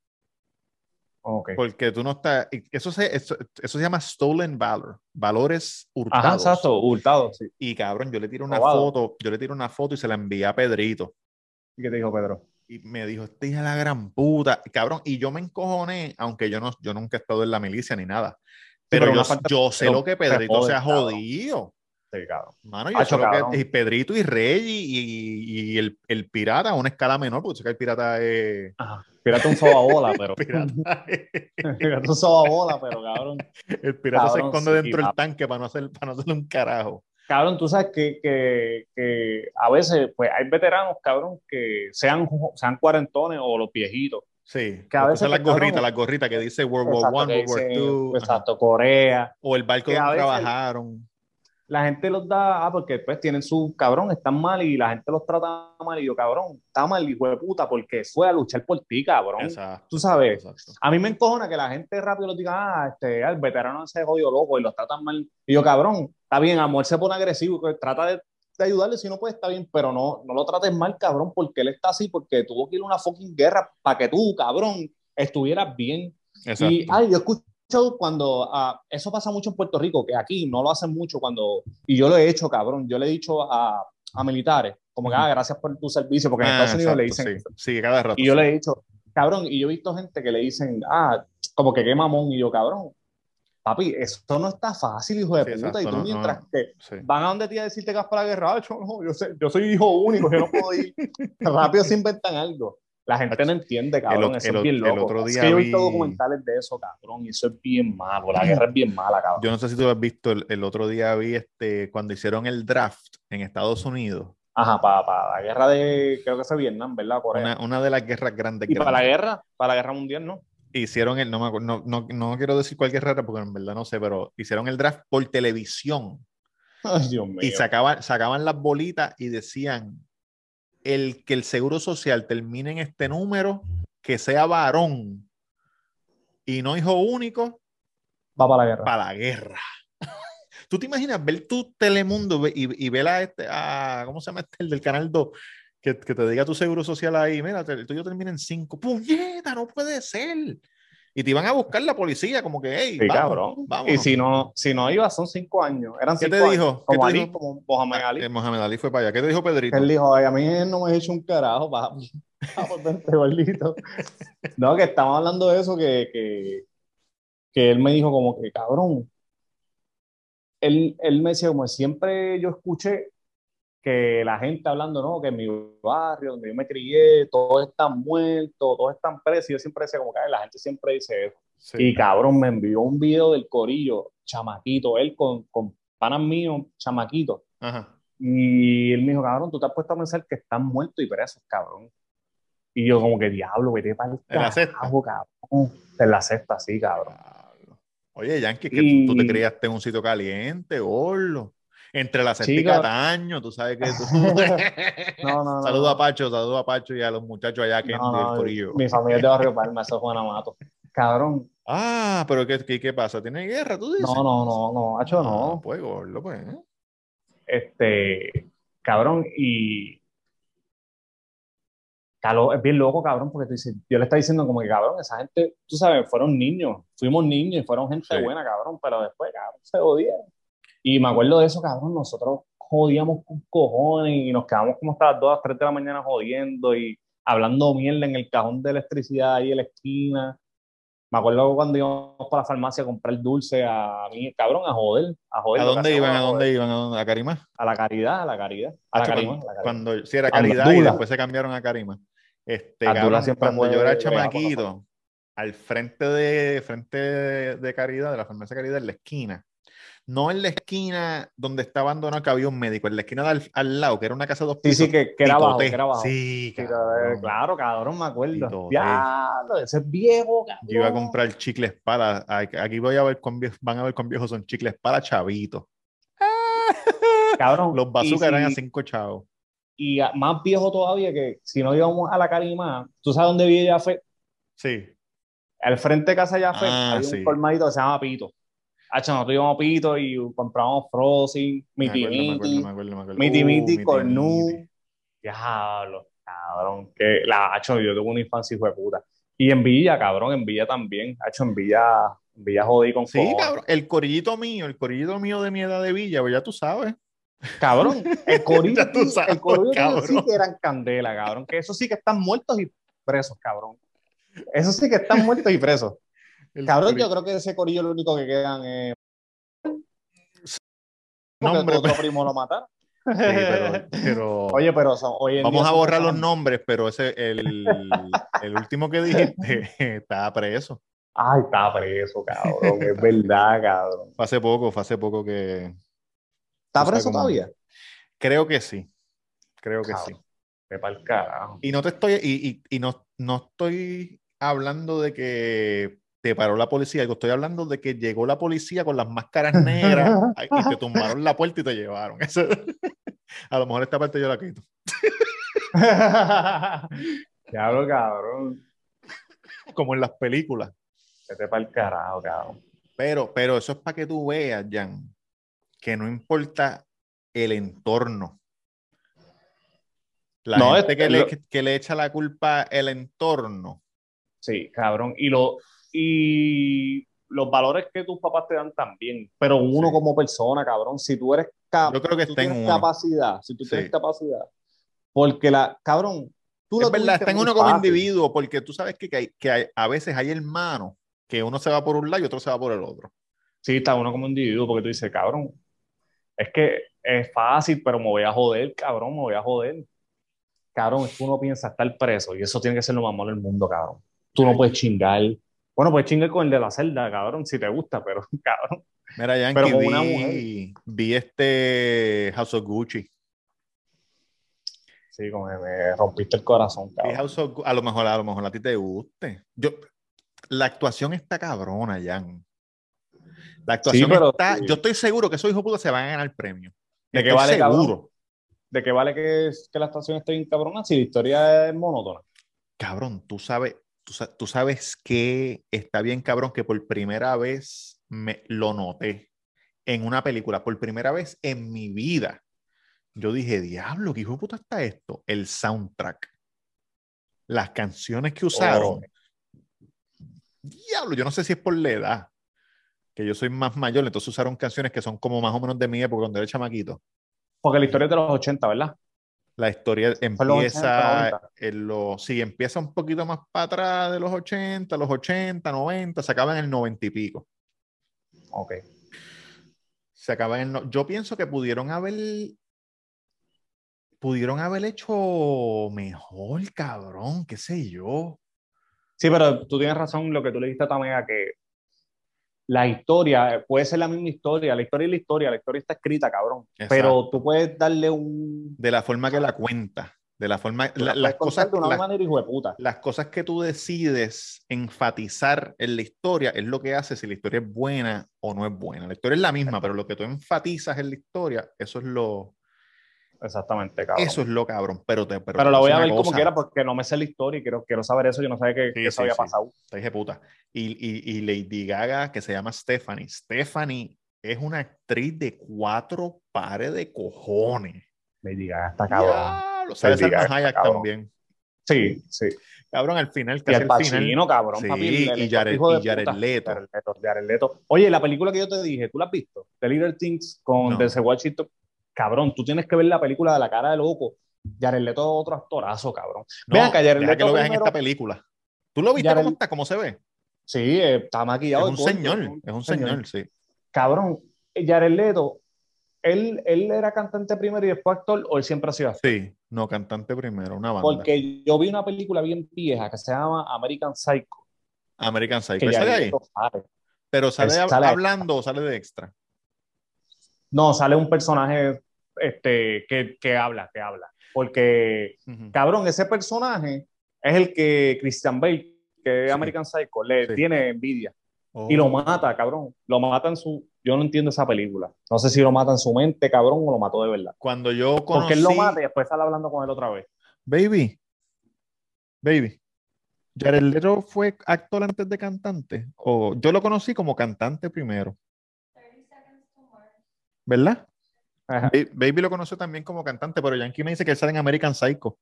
Porque tú no estás. Eso se, eso, eso se llama stolen valor. Valores hurtados. Ajá, exacto, hurtado, sí. Y cabrón, yo le tiro una Robado. foto, yo le tiro una foto y se la envié a Pedrito. ¿Y qué te dijo Pedro? Y me dijo, este hija la gran puta. Cabrón, y yo me encojoné, aunque yo no, yo nunca he estado en la milicia ni nada. Pero, pero yo, una falta- yo sé lo que Pedrito se ha jodido. Sí, cabrón. Mano, yo Hacho, sé lo que y Pedrito y Reggie y, y el, el pirata a una escala menor, porque sé que el pirata es. Ajá. Pírate un sobabola, pero. *laughs* pirata *laughs* Pírate un sobabola, pero cabrón. el pirata se esconde sí, dentro del tanque para no hacer, para no hacerle un carajo. Cabrón, tú sabes que, que, que a veces pues hay veteranos, cabrón, que sean, sean cuarentones o los viejitos. Sí, Que a veces, las pues, gorritas, las gorritas que dice World War One, World War Two, ajá. exacto, Corea. o el barco donde trabajaron. La gente los da, ah, porque pues tienen su cabrón, están mal y la gente los trata mal. Y yo, cabrón, está mal, hijo de puta, porque fue a luchar por ti, cabrón. Exacto. Tú sabes. exacto. A mí me encojona que la gente rápido los diga, ah, este, ah, el veterano ese jodido loco y los tratan mal. Y yo, cabrón, está bien, amor se pone agresivo, que trata de, de ayudarle si no puede, está bien, pero no, no lo trates mal, cabrón, porque él está así, porque tuvo que ir a una fucking guerra para que tú, cabrón, estuvieras bien. Exacto. Y, ay, yo escucho cuando, ah, eso pasa mucho en Puerto Rico, que aquí no lo hacen mucho cuando, y yo lo he hecho, cabrón, yo le he dicho a, a militares, como que, ah, gracias por tu servicio, porque en Ah, Estados Unidos le exacto, dicen sí. Sí, cada rato. Y yo sí. le he dicho, cabrón, y yo he visto gente que le dicen, ah, como que qué mamón, y yo, cabrón, papi, eso no está fácil, hijo de Sí, puta, exacto, y tú no, mientras no. que Sí. van a donde te iba a decirte que vas para la guerra, ah, yo, no, yo, sé- yo soy hijo único, yo no puedo ir, *laughs* rápido se inventan algo. La gente no entiende, cabrón, o- eso el es bien el loco. otro es día que yo he visto vi- documentales de eso, cabrón, y eso es bien malo, la guerra es bien mala, cabrón. Yo no sé si tú lo has visto, el, el otro día vi este, cuando hicieron el draft en Estados Unidos, Ajá, para, la guerra de, creo que fue Vietnam, ¿verdad? Una, una de las guerras grandes. y para la guerra, para la guerra mundial, ¿no? Hicieron el, no, me acuerdo, no, no, no quiero decir cualquier guerra porque en verdad no sé, pero hicieron el draft por televisión Ay, Dios mío. y sacaban, sacaban las bolitas y decían el que el seguro social termine en este número, que sea varón y no hijo único, Va para la guerra. para la guerra. *laughs* ¿Tú te imaginas ver tu Telemundo y, y ver a este, a, ¿cómo se llama este? El del Canal 2, que, que te diga tu seguro social ahí, mira, el tuyo termina en 5. ¡Puñeta, no puede ser! Y te iban a buscar la policía, como que, hey, Sí, vámonos. Y si no, si no iba, son cinco años. Eran ¿Qué cinco te años. dijo? ¿Qué Como te Ali, dijo? como Mohamed Ali. Eh, Mohamed Ali fue para allá. ¿Qué te dijo Pedrito? Él dijo, ay, a mí no me ha hecho un carajo. Vamos, vente, gordito. No, que estamos hablando de eso, que, que, que él me dijo como que, cabrón. Él, él me decía, como siempre yo escuché que la gente hablando, no, que en mi barrio, donde yo me crié, todos están muertos, todos están presos. Y yo siempre decía, como que "Ay, la gente siempre dice eso. Sí. Y cabrón, me envió un video del corillo, chamaquito, él con, con panas míos, chamaquito. Ajá. Y él me dijo, cabrón, tú te has puesto a pensar que están muertos y presos, cabrón. Y yo, como que diablo, vete para el ¿En la carajo, cabrón. En la sexta, sí, cabrón. Oye, Yankee, que Y- tú, tú te criaste en un sitio caliente, gordo. Entre la Chico. Cataño, tú sabes que tú... *laughs* *laughs* No, no, no. Saludos a Pacho, saludos a Pacho y a los muchachos allá que No, mi familia es de Barrio Palma, eso es Guanamato. Cabrón, Ah, pero ¿qué, qué, qué pasa? ¿Tiene guerra, tú dices? no, no, no, no, hacho, Ah, no. pues, gordo, pues. Este, cabrón, y. Es bien loco, cabrón, porque tú dices, yo le estaba diciendo como que, cabrón, esa gente, tú sabes, fueron niños, fuimos niños y fueron gente Sí. buena, cabrón, pero después, cabrón, se odiaron. Y me acuerdo de eso, cabrón, nosotros jodíamos con cojones y nos quedamos como hasta las 2, 3 de la mañana jodiendo y hablando mierda en el cajón de electricidad ahí en la esquina. Me acuerdo cuando íbamos para la farmacia a comprar dulce a mí, cabrón, a joder, a joder. ¿A dónde iban? ¿A dónde iban? ¿A, Carimá? A la caridad, a la caridad. A la Hacho, caridad, cuando, la caridad. cuando- sí, era Caridad y después se cambiaron a Carima. Este, cabrón, cuando yo era chamaquito, al frente de, frente de, de Caridad, de la farmacia Caridad, en la esquina. No en la esquina donde está abandonado que había un médico, en la esquina de al, al lado, que era una casa de dos Sí, pisos. sí, que, que era abajo, que era abajo. Sí, Sí, cabrón. claro, cabrón, me acuerdo. Diablo, ese es viejo, cabrón. Yo iba a comprar chicles para. Aquí voy a ver cuán viejos, van a ver cuán viejos son chicles para chavitos. *laughs* Cabrón. Los bazookas y eran a si- cinco chavos. Y a- más viejo todavía que si no íbamos a la Carima, ¿tú sabes dónde vive Jafet? Sí. Al frente de casa de Jafet Ah, hay sí. un colmadito que se llama Pito. Hacho, nosotros íbamos Pito y compramos Frozen, Me Miti acuerdo, me acuerdo, Miti, me acuerdo, me acuerdo. Miti Uh. Miti. Diablo, cabrón. Que la hacho, yo tuve una infancia hijo de puta. Y en Villa, cabrón, en Villa también. Hacho, en Villa, en Villa jodí con Sí, cojones. cabrón. El corillito mío, el corillito mío de mi edad de Villa, pues ya tú sabes. Cabrón, el *laughs* sabes, el ellos sí que eran candela, cabrón. Que esos sí que están muertos y presos, cabrón. Esos sí que están muertos y presos. El Cabrón, yo creo que de ese corillo lo único que quedan es. Porque Nombre, otro primo lo mataron. Sí, pero, *laughs* pero- Oye, pero son- hoy en vamos día a son borrar los nombres, pero ese, el, el último que dijiste *laughs* está preso. Ay, está preso, cabrón. Es verdad, cabrón. Fue hace poco, fue hace poco que. ¿Está preso todavía? Creo que sí. Creo que sí. Ve pa'l carajo. Y no te estoy, y, y- y no, no estoy hablando de que te paró la policía, yo estoy hablando de que llegó la policía con las máscaras negras y te *laughs* tumbaron la puerta y te llevaron. Eso- *laughs* a lo mejor esta parte yo la quito. *laughs* Diablo, cabrón. Como en las películas. Vete pa'l carajo, cabrón. Pero, pero eso es para que tú veas, Jan, que no importa el entorno. La No, gente es- que, le, lo- que le echa la culpa el entorno. Sí, cabrón. Y, lo, y los valores que tus papás te dan también. Pero uno Sí. como persona, cabrón, si tú eres capaz, Yo creo que está en uno. capacidad, si tú Sí. tienes capacidad Porque la, cabrón, tú lo Es verdad, tuviste está en uno como fácil. individuo, porque tú sabes que, que, hay- que hay- a veces hay hermanos que uno se va por un lado y otro se va por el otro. Sí, está uno como individuo, porque tú dices, cabrón, es que es fácil, pero me voy a joder, cabrón, me voy a joder. Cabrón, es que uno piensa estar preso y eso tiene que ser lo más malo del mundo, cabrón. Tú no puedes chingar. Bueno, puedes chingar con el de la celda, cabrón, si te gusta, pero, *laughs* cabrón. Mira, Yankee, Pero con una mujer. vi este House of Gucci. Sí, como que me rompiste el corazón, cabrón. House of a lo mejor, a lo mejor a ti te guste. Yo, la actuación está cabrona, Jan. La actuación pero- está. Yo estoy seguro que esos hijos puta se van a ganar el premio. ¿De qué vale, cabrón? seguro. ¿De qué vale que, que la estación esté bien cabrona si la historia es monótona? Cabrón, tú sabes, tú, tú sabes que está bien, cabrón, que por primera vez me lo noté en una película, por primera vez en mi vida. Yo dije, diablo, ¿qué hijo de puta está esto? El soundtrack. Las canciones que usaron. Diablo, yo no sé si es por la edad, que yo soy más mayor, entonces usaron canciones que son como más o menos de mi época, cuando era chamaquito. Porque la historia es de los 80, ¿verdad? La historia los 80, empieza 90. en los, sí, empieza un poquito más para atrás de los 80, los 80, 90, se acaba en el 90 y pico. Ok. Se acaba en el yo pienso que pudieron haber pudieron haber hecho mejor, cabrón, qué sé yo. Sí, pero tú tienes razón lo que tú le dijiste a Tamega, que la historia puede ser la misma historia, la historia es la historia, la historia está escrita, cabrón. Exacto. Pero tú puedes darle un. De la forma que la cuenta, de la forma la- las cosas de una las- manera hijo de puta. las cosas que tú decides enfatizar en la historia es lo que hace si la historia es buena o no es buena. La historia es la misma, pero lo que tú enfatizas en la historia, eso es lo, Exactamente, cabrón. eso es lo cabrón. Pero, te, pero, pero la voy a ver como quiera porque no me sé la historia y quiero, quiero saber eso. Yo no sabía que, Sí, que eso había sí. pasado. te dije puta. Y, y, y Lady Gaga, que se llama Stephanie. Stephanie es una actriz de cuatro pares de cojones. Está cabrón. Lady Gaga Salma está cabrón. también. Sí, sí. Cabrón, al final, Y casi al final. Pacino, cabrón, Sí, papi. el- el y Jared- hijo de y Jared puta. Leto. Jared Leto, Jared Leto. Oye, la película que yo te dije, ¿tú la has visto? The Little Things con No. Denzel Washington. Cabrón, tú tienes que ver la película de la cara de loco. Jared Leto es otro actorazo, cabrón. No, Ven acá, Jared que lo veas en esta película. ¿Tú lo viste Jared- cómo está? ¿Cómo se ve? Sí, está Es maquillado. un de corte, señor, es un señor, sí. Cabrón, Jared Leto, ¿él, ¿él era cantante primero y después actor o él siempre ha sido actor? Sí, no, cantante primero, una banda. Porque yo vi una película bien vieja que se llama American Psycho. American Psycho. Que ¿Él sale ahí? Sale. Pero sale, hablando o sale de extra. No, sale un personaje este, que, que habla, que habla. Porque, cabrón, ese personaje es el que Christian Bale, que es Sí. American Psycho, le Sí. tiene envidia. Oh. Y lo mata, cabrón. Lo mata en su... Yo no entiendo esa película. No sé si lo mata en su mente, cabrón, o lo mató de verdad. Cuando yo conocí... Porque él lo mata y después sale hablando con él otra vez. Baby, baby. Jared Leto fue actor antes de cantante. O yo lo conocí como cantante primero. ¿Verdad? Ajá. Ba- Baby lo conoció también como cantante, pero Yankee me dice que él sale en American Psycho.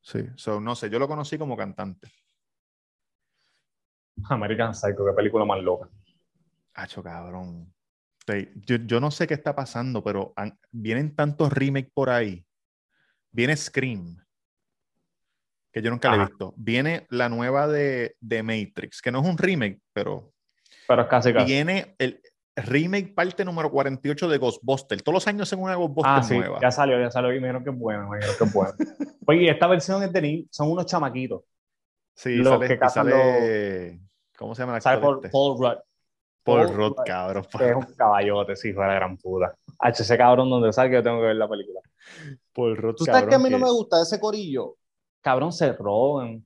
Sí, so, no sé, yo lo conocí como cantante. American Psycho, qué película más loca. Hacho, cabrón. Yo, yo no sé qué está pasando, pero han- vienen tantos remakes por ahí. Viene Scream, que yo nunca la he Ajá. visto. Viene la nueva de, de Matrix, que no es un remake, pero Pero es casi casi. viene el remake parte número 48 de Ghostbusters. Todos los años hacen una Ghostbusters Ah, sí, nueva. ya salió, ya salió y me dijeron que es buena, me dijeron que es buena. *laughs* Oye, esta versión es de ni- son unos chamaquitos. Sí, los sale, que cazan sale- ¿Cómo se llama el Sale por este? Paul Rudd, Paul Paul Rudd, cabrón. que es un caballote, sí, fue la gran puta. H, ese cabrón donde salga yo tengo que ver la película. Paul Rudd, ¿Tú sabes que a mí no me gusta de ese corillo? Cabrón, se roban.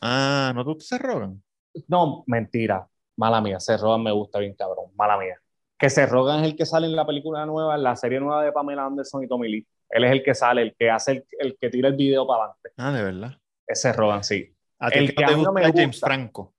Ah, ¿no te gusta ese Rogan? No, mentira. Mala mía, se roban me gusta bien, cabrón. Mala mía. Que se rogan es el que sale en la película nueva, en la serie nueva de Pamela Anderson y Tommy Lee. Él es el que sale, el que hace el, el que tira el video para adelante. Ah, de verdad. Ese Rogan, sí. ¿A ti El es que no te gusta me James. Franco?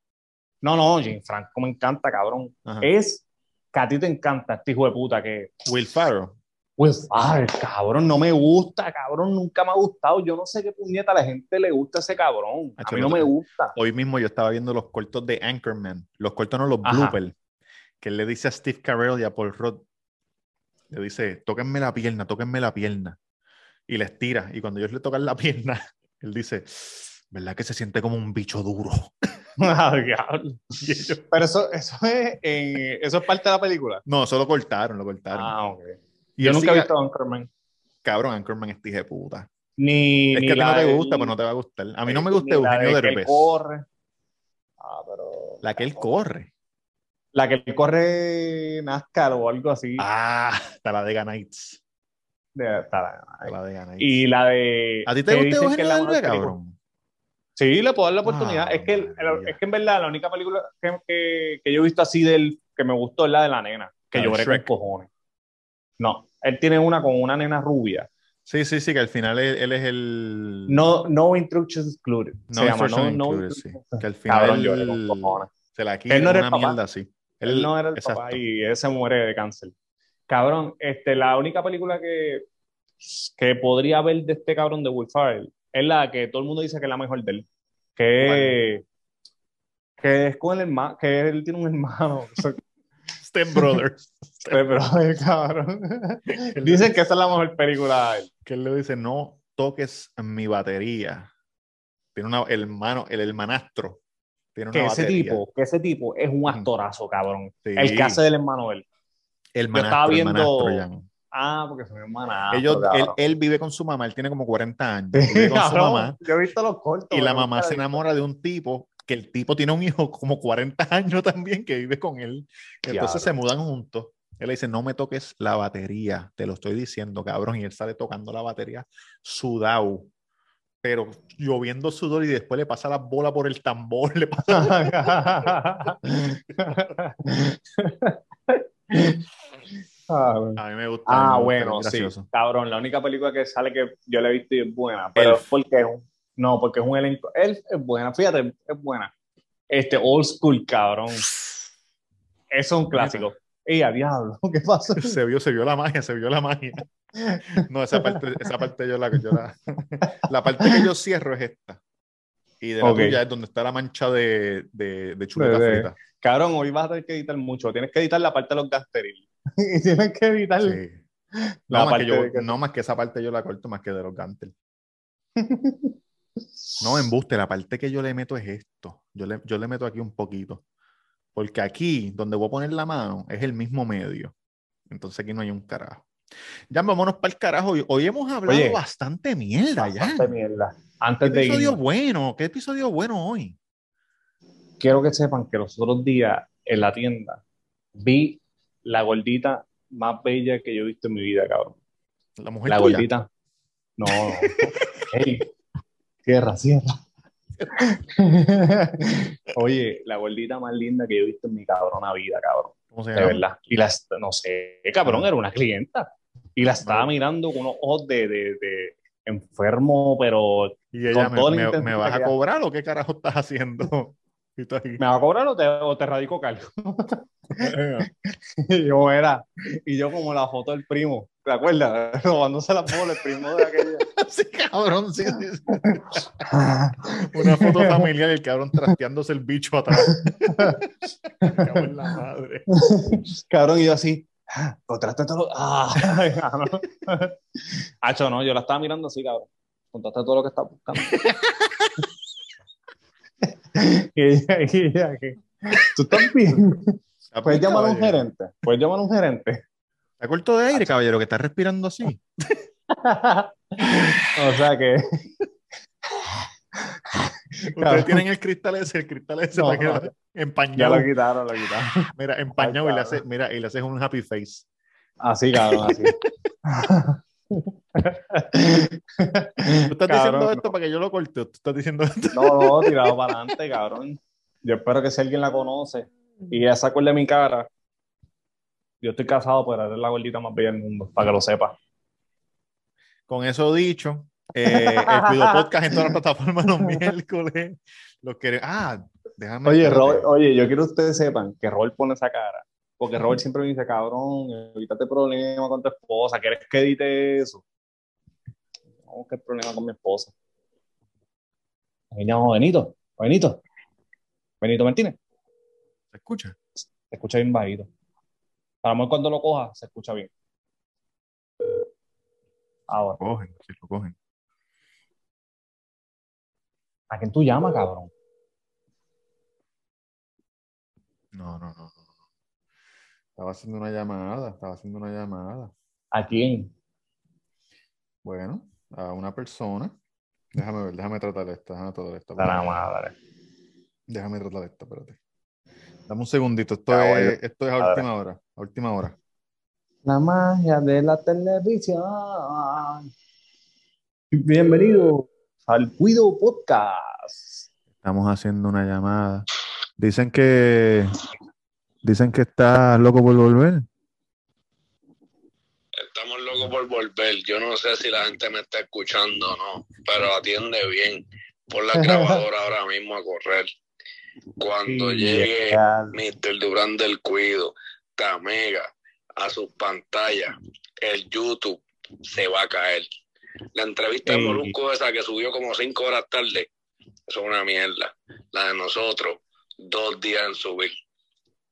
No, no, Jim Franco me encanta, cabrón. Ajá. Es que a ti te encanta este hijo de puta que. Will Farrell. Pues, ay, cabrón, no me gusta, cabrón, nunca me ha gustado. Yo no sé qué puñeta a la gente le gusta ese cabrón. A mí no me gusta. Hoy mismo yo estaba viendo los cortos de Anchorman. Los cortos no los bloopers. Que él le dice a Steve Carell y a Paul Rudd. Le dice, tóquenme la pierna, tóquenme la pierna. y les tira. Y cuando ellos le tocan la *laughs* pierna, él dice, ¿verdad que se siente como un bicho duro? *laughs* Ah, Pero eso, eso, es, en- eso es parte de la película. no, eso lo cortaron, lo cortaron. Ah, ok. Y Yo nunca he visto Anchorman. Cabrón, Anchorman es de puta. Ni, Es ni que a ti la no te del- gusta, pues no te va a gustar. A mí no me ni gusta la Eugenio de que él Derbez. corre. Ah, pero. La que él corre. La que él corre NASCAR o algo así. Ah, está la de. De- está- La de Nights. y la de. ¿A ti te gusta Eugenio la Derbez, cabrón? Sí, le puedo dar la oportunidad. Ah, es, que el- es que en verdad la única película que, que, que yo he visto así del que me gustó es la de la nena, que La de lloré con cojones. No, él tiene una con una nena rubia. Sí, sí, sí, que al final él, él es el... No, no Instructions Excluded. No se llama, Instruction no, no Included, sí. Instructions- Que al Cabrón, final lloré con cojones. se la quita Él no era el una papá. mierda así. Él no era el exacto. papá y él se muere de cáncer. Cabrón, este, la única película que, que podría ver de este cabrón de Will Ferrell es la que todo el mundo dice que es la mejor de él. Que, que es con el hermano, que él tiene un hermano. *laughs* Step *laughs* Brothers. Cabrón. *laughs* Dicen que esa es la mejor película de él. que él le dice, no toques mi batería. Tiene una, el hermano, el hermanastro. Tiene una Que ese batería. tipo, que ese tipo es un actorazo, cabrón. Sí. El que hace del hermano él. El yo estaba manastro, el viendo-. Ah, porque son hermanas. Ellos, él, él vive con su mamá, él tiene como 40 años. Vive con su mamá. Yo he visto los cortos. Y la mamá se enamora de un tipo que el tipo tiene un hijo como 40 años también que vive con él. Entonces se mudan juntos. Él le dice, no me toques la batería, te lo estoy diciendo, cabrón. Y él sale tocando la batería sudado, pero lloviendo sudor y después le pasa la bola por el tambor. Le pasa... Ah. A mí me gusta. Ah, bueno, sí. Cabrón, la única película que sale que yo la he visto y es buena, pero es porque es un, no, porque es un elenco. Elf es buena, fíjate, es buena. Este old school, cabrón. Eso es un clásico. ¡Ey, a diablo! *laughs* ¿Qué pasó? Se vio, se vio la magia, se vio la magia. No, esa parte, esa parte yo la, yo la, la parte que yo cierro es esta. Y de la Ok. tuya es donde está la mancha de, de, de chuleta frita. Cabrón, hoy vas a tener que editar mucho. Tienes que editar la parte de los gasteriles. *laughs* y tienes que editar. Sí. La No, más yo, que- no más que esa parte yo la corto más que de los gantel. *laughs* No, embuste, la parte que yo le meto es esto. Yo le, yo le meto aquí un poquito. Porque aquí, donde voy a poner la mano, es el mismo medio. Entonces aquí no hay un carajo. Ya vámonos para el carajo. Hoy, hemos hablado Oye, bastante mierda ya. Bastante mierda. ¿Qué Antes de episodio irnos, bueno? ¿Qué episodio bueno hoy? quiero que sepan que los otros días en la tienda vi la gordita más bella que yo he visto en mi vida, cabrón. La mujer La tuya. gordita. No, no. *laughs* cierra, cierra. *laughs* Oye, la gordita más linda que yo he visto en mi cabrona vida, cabrón. ¿Cómo se De llama? verdad. Y la, no sé, cabrón, era una clienta. Y la estaba mirando con unos ojos de, de, de enfermo, pero Y ella con me, vas a cobrar o qué carajo estás haciendo? *laughs* Y. ¿me va a cobrar o te, o te radico cargo? *laughs* Y yo era, y yo como la foto del primo, ¿te acuerdas? *laughs* Robándose las bolas, el primo de aquella. *laughs* Sí, cabrón, sí, sí, sí. *laughs* Una foto familiar, el cabrón trasteándose el bicho atrás. En la madre. Cabrón, y yo así, ah, contraste todo lo... Ah, no. Hacho, no, yo la estaba mirando así, cabrón. Contaste todo lo que estás buscando. y ella, y ella, que, tú estás bien. Puedes llamar a un gerente. Puedes llamar a un gerente. Está corto de aire, caballero, que está respirando así. *laughs* o sea que. *laughs* Ustedes Cabrón. tienen el cristal ese, el cristal ese No, no. empañado. Ya lo quitaron, lo quitaron. *laughs* Mira, empañado y le haces, mira, y le haces un happy face. Así, cabrón, así. Tú estás Cabrón, diciendo esto para que yo lo corte. Tú estás diciendo esto. No, no, tirado para adelante, cabrón. Yo espero que si alguien la conoce y se acuerde de mi cara, yo estoy casado por eres la gordita más bella del mundo, para que lo sepa. Con eso dicho, eh, el Cuido *laughs* Podcast en todas las plataformas los miércoles. Los Ah, déjame. Oye. Robert, oye, yo quiero que ustedes sepan que Robert pone esa cara, porque Robert siempre me dice, cabrón, evítate problema con tu esposa, ¿quieres que edite eso? No, ¿qué problema con mi esposa? Ahí llamo Benito, Benito, Benito Martínez. ¿Se escucha? se escucha bien bajito. A lo mejor cuando lo coja, se escucha bien. Ahora, Cogen, si lo cogen. ¿a quién tú llamas, cabrón? No, no, no, no. Estaba haciendo una llamada, estaba haciendo una llamada. ¿A quién? Bueno, a una persona. Déjame ver, déjame tratar esta, déjame tratar esta. La madre. Déjame tratar esta, espérate. Dame un segundito, esto, es, esto es a última hora, a última hora. La magia de la televisión. Bienvenido al Cuido Podcast. Estamos haciendo una llamada. Dicen que dicen que estás loco por volver. Estamos locos por volver. Yo no sé si la gente me está escuchando o no, pero atiende bien. Pon la grabadora ahora mismo a correr. Cuando llegue Mr. Durán del Cuido, Tamega, a sus pantallas, el YouTube se va a caer. La entrevista de. Molusco esa que subió como cinco horas tarde, eso es una mierda. La de nosotros, dos días en subir.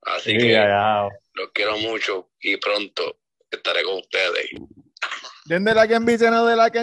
Así Sí, que ya, los quiero mucho y pronto estaré con ustedes. de la que no de la que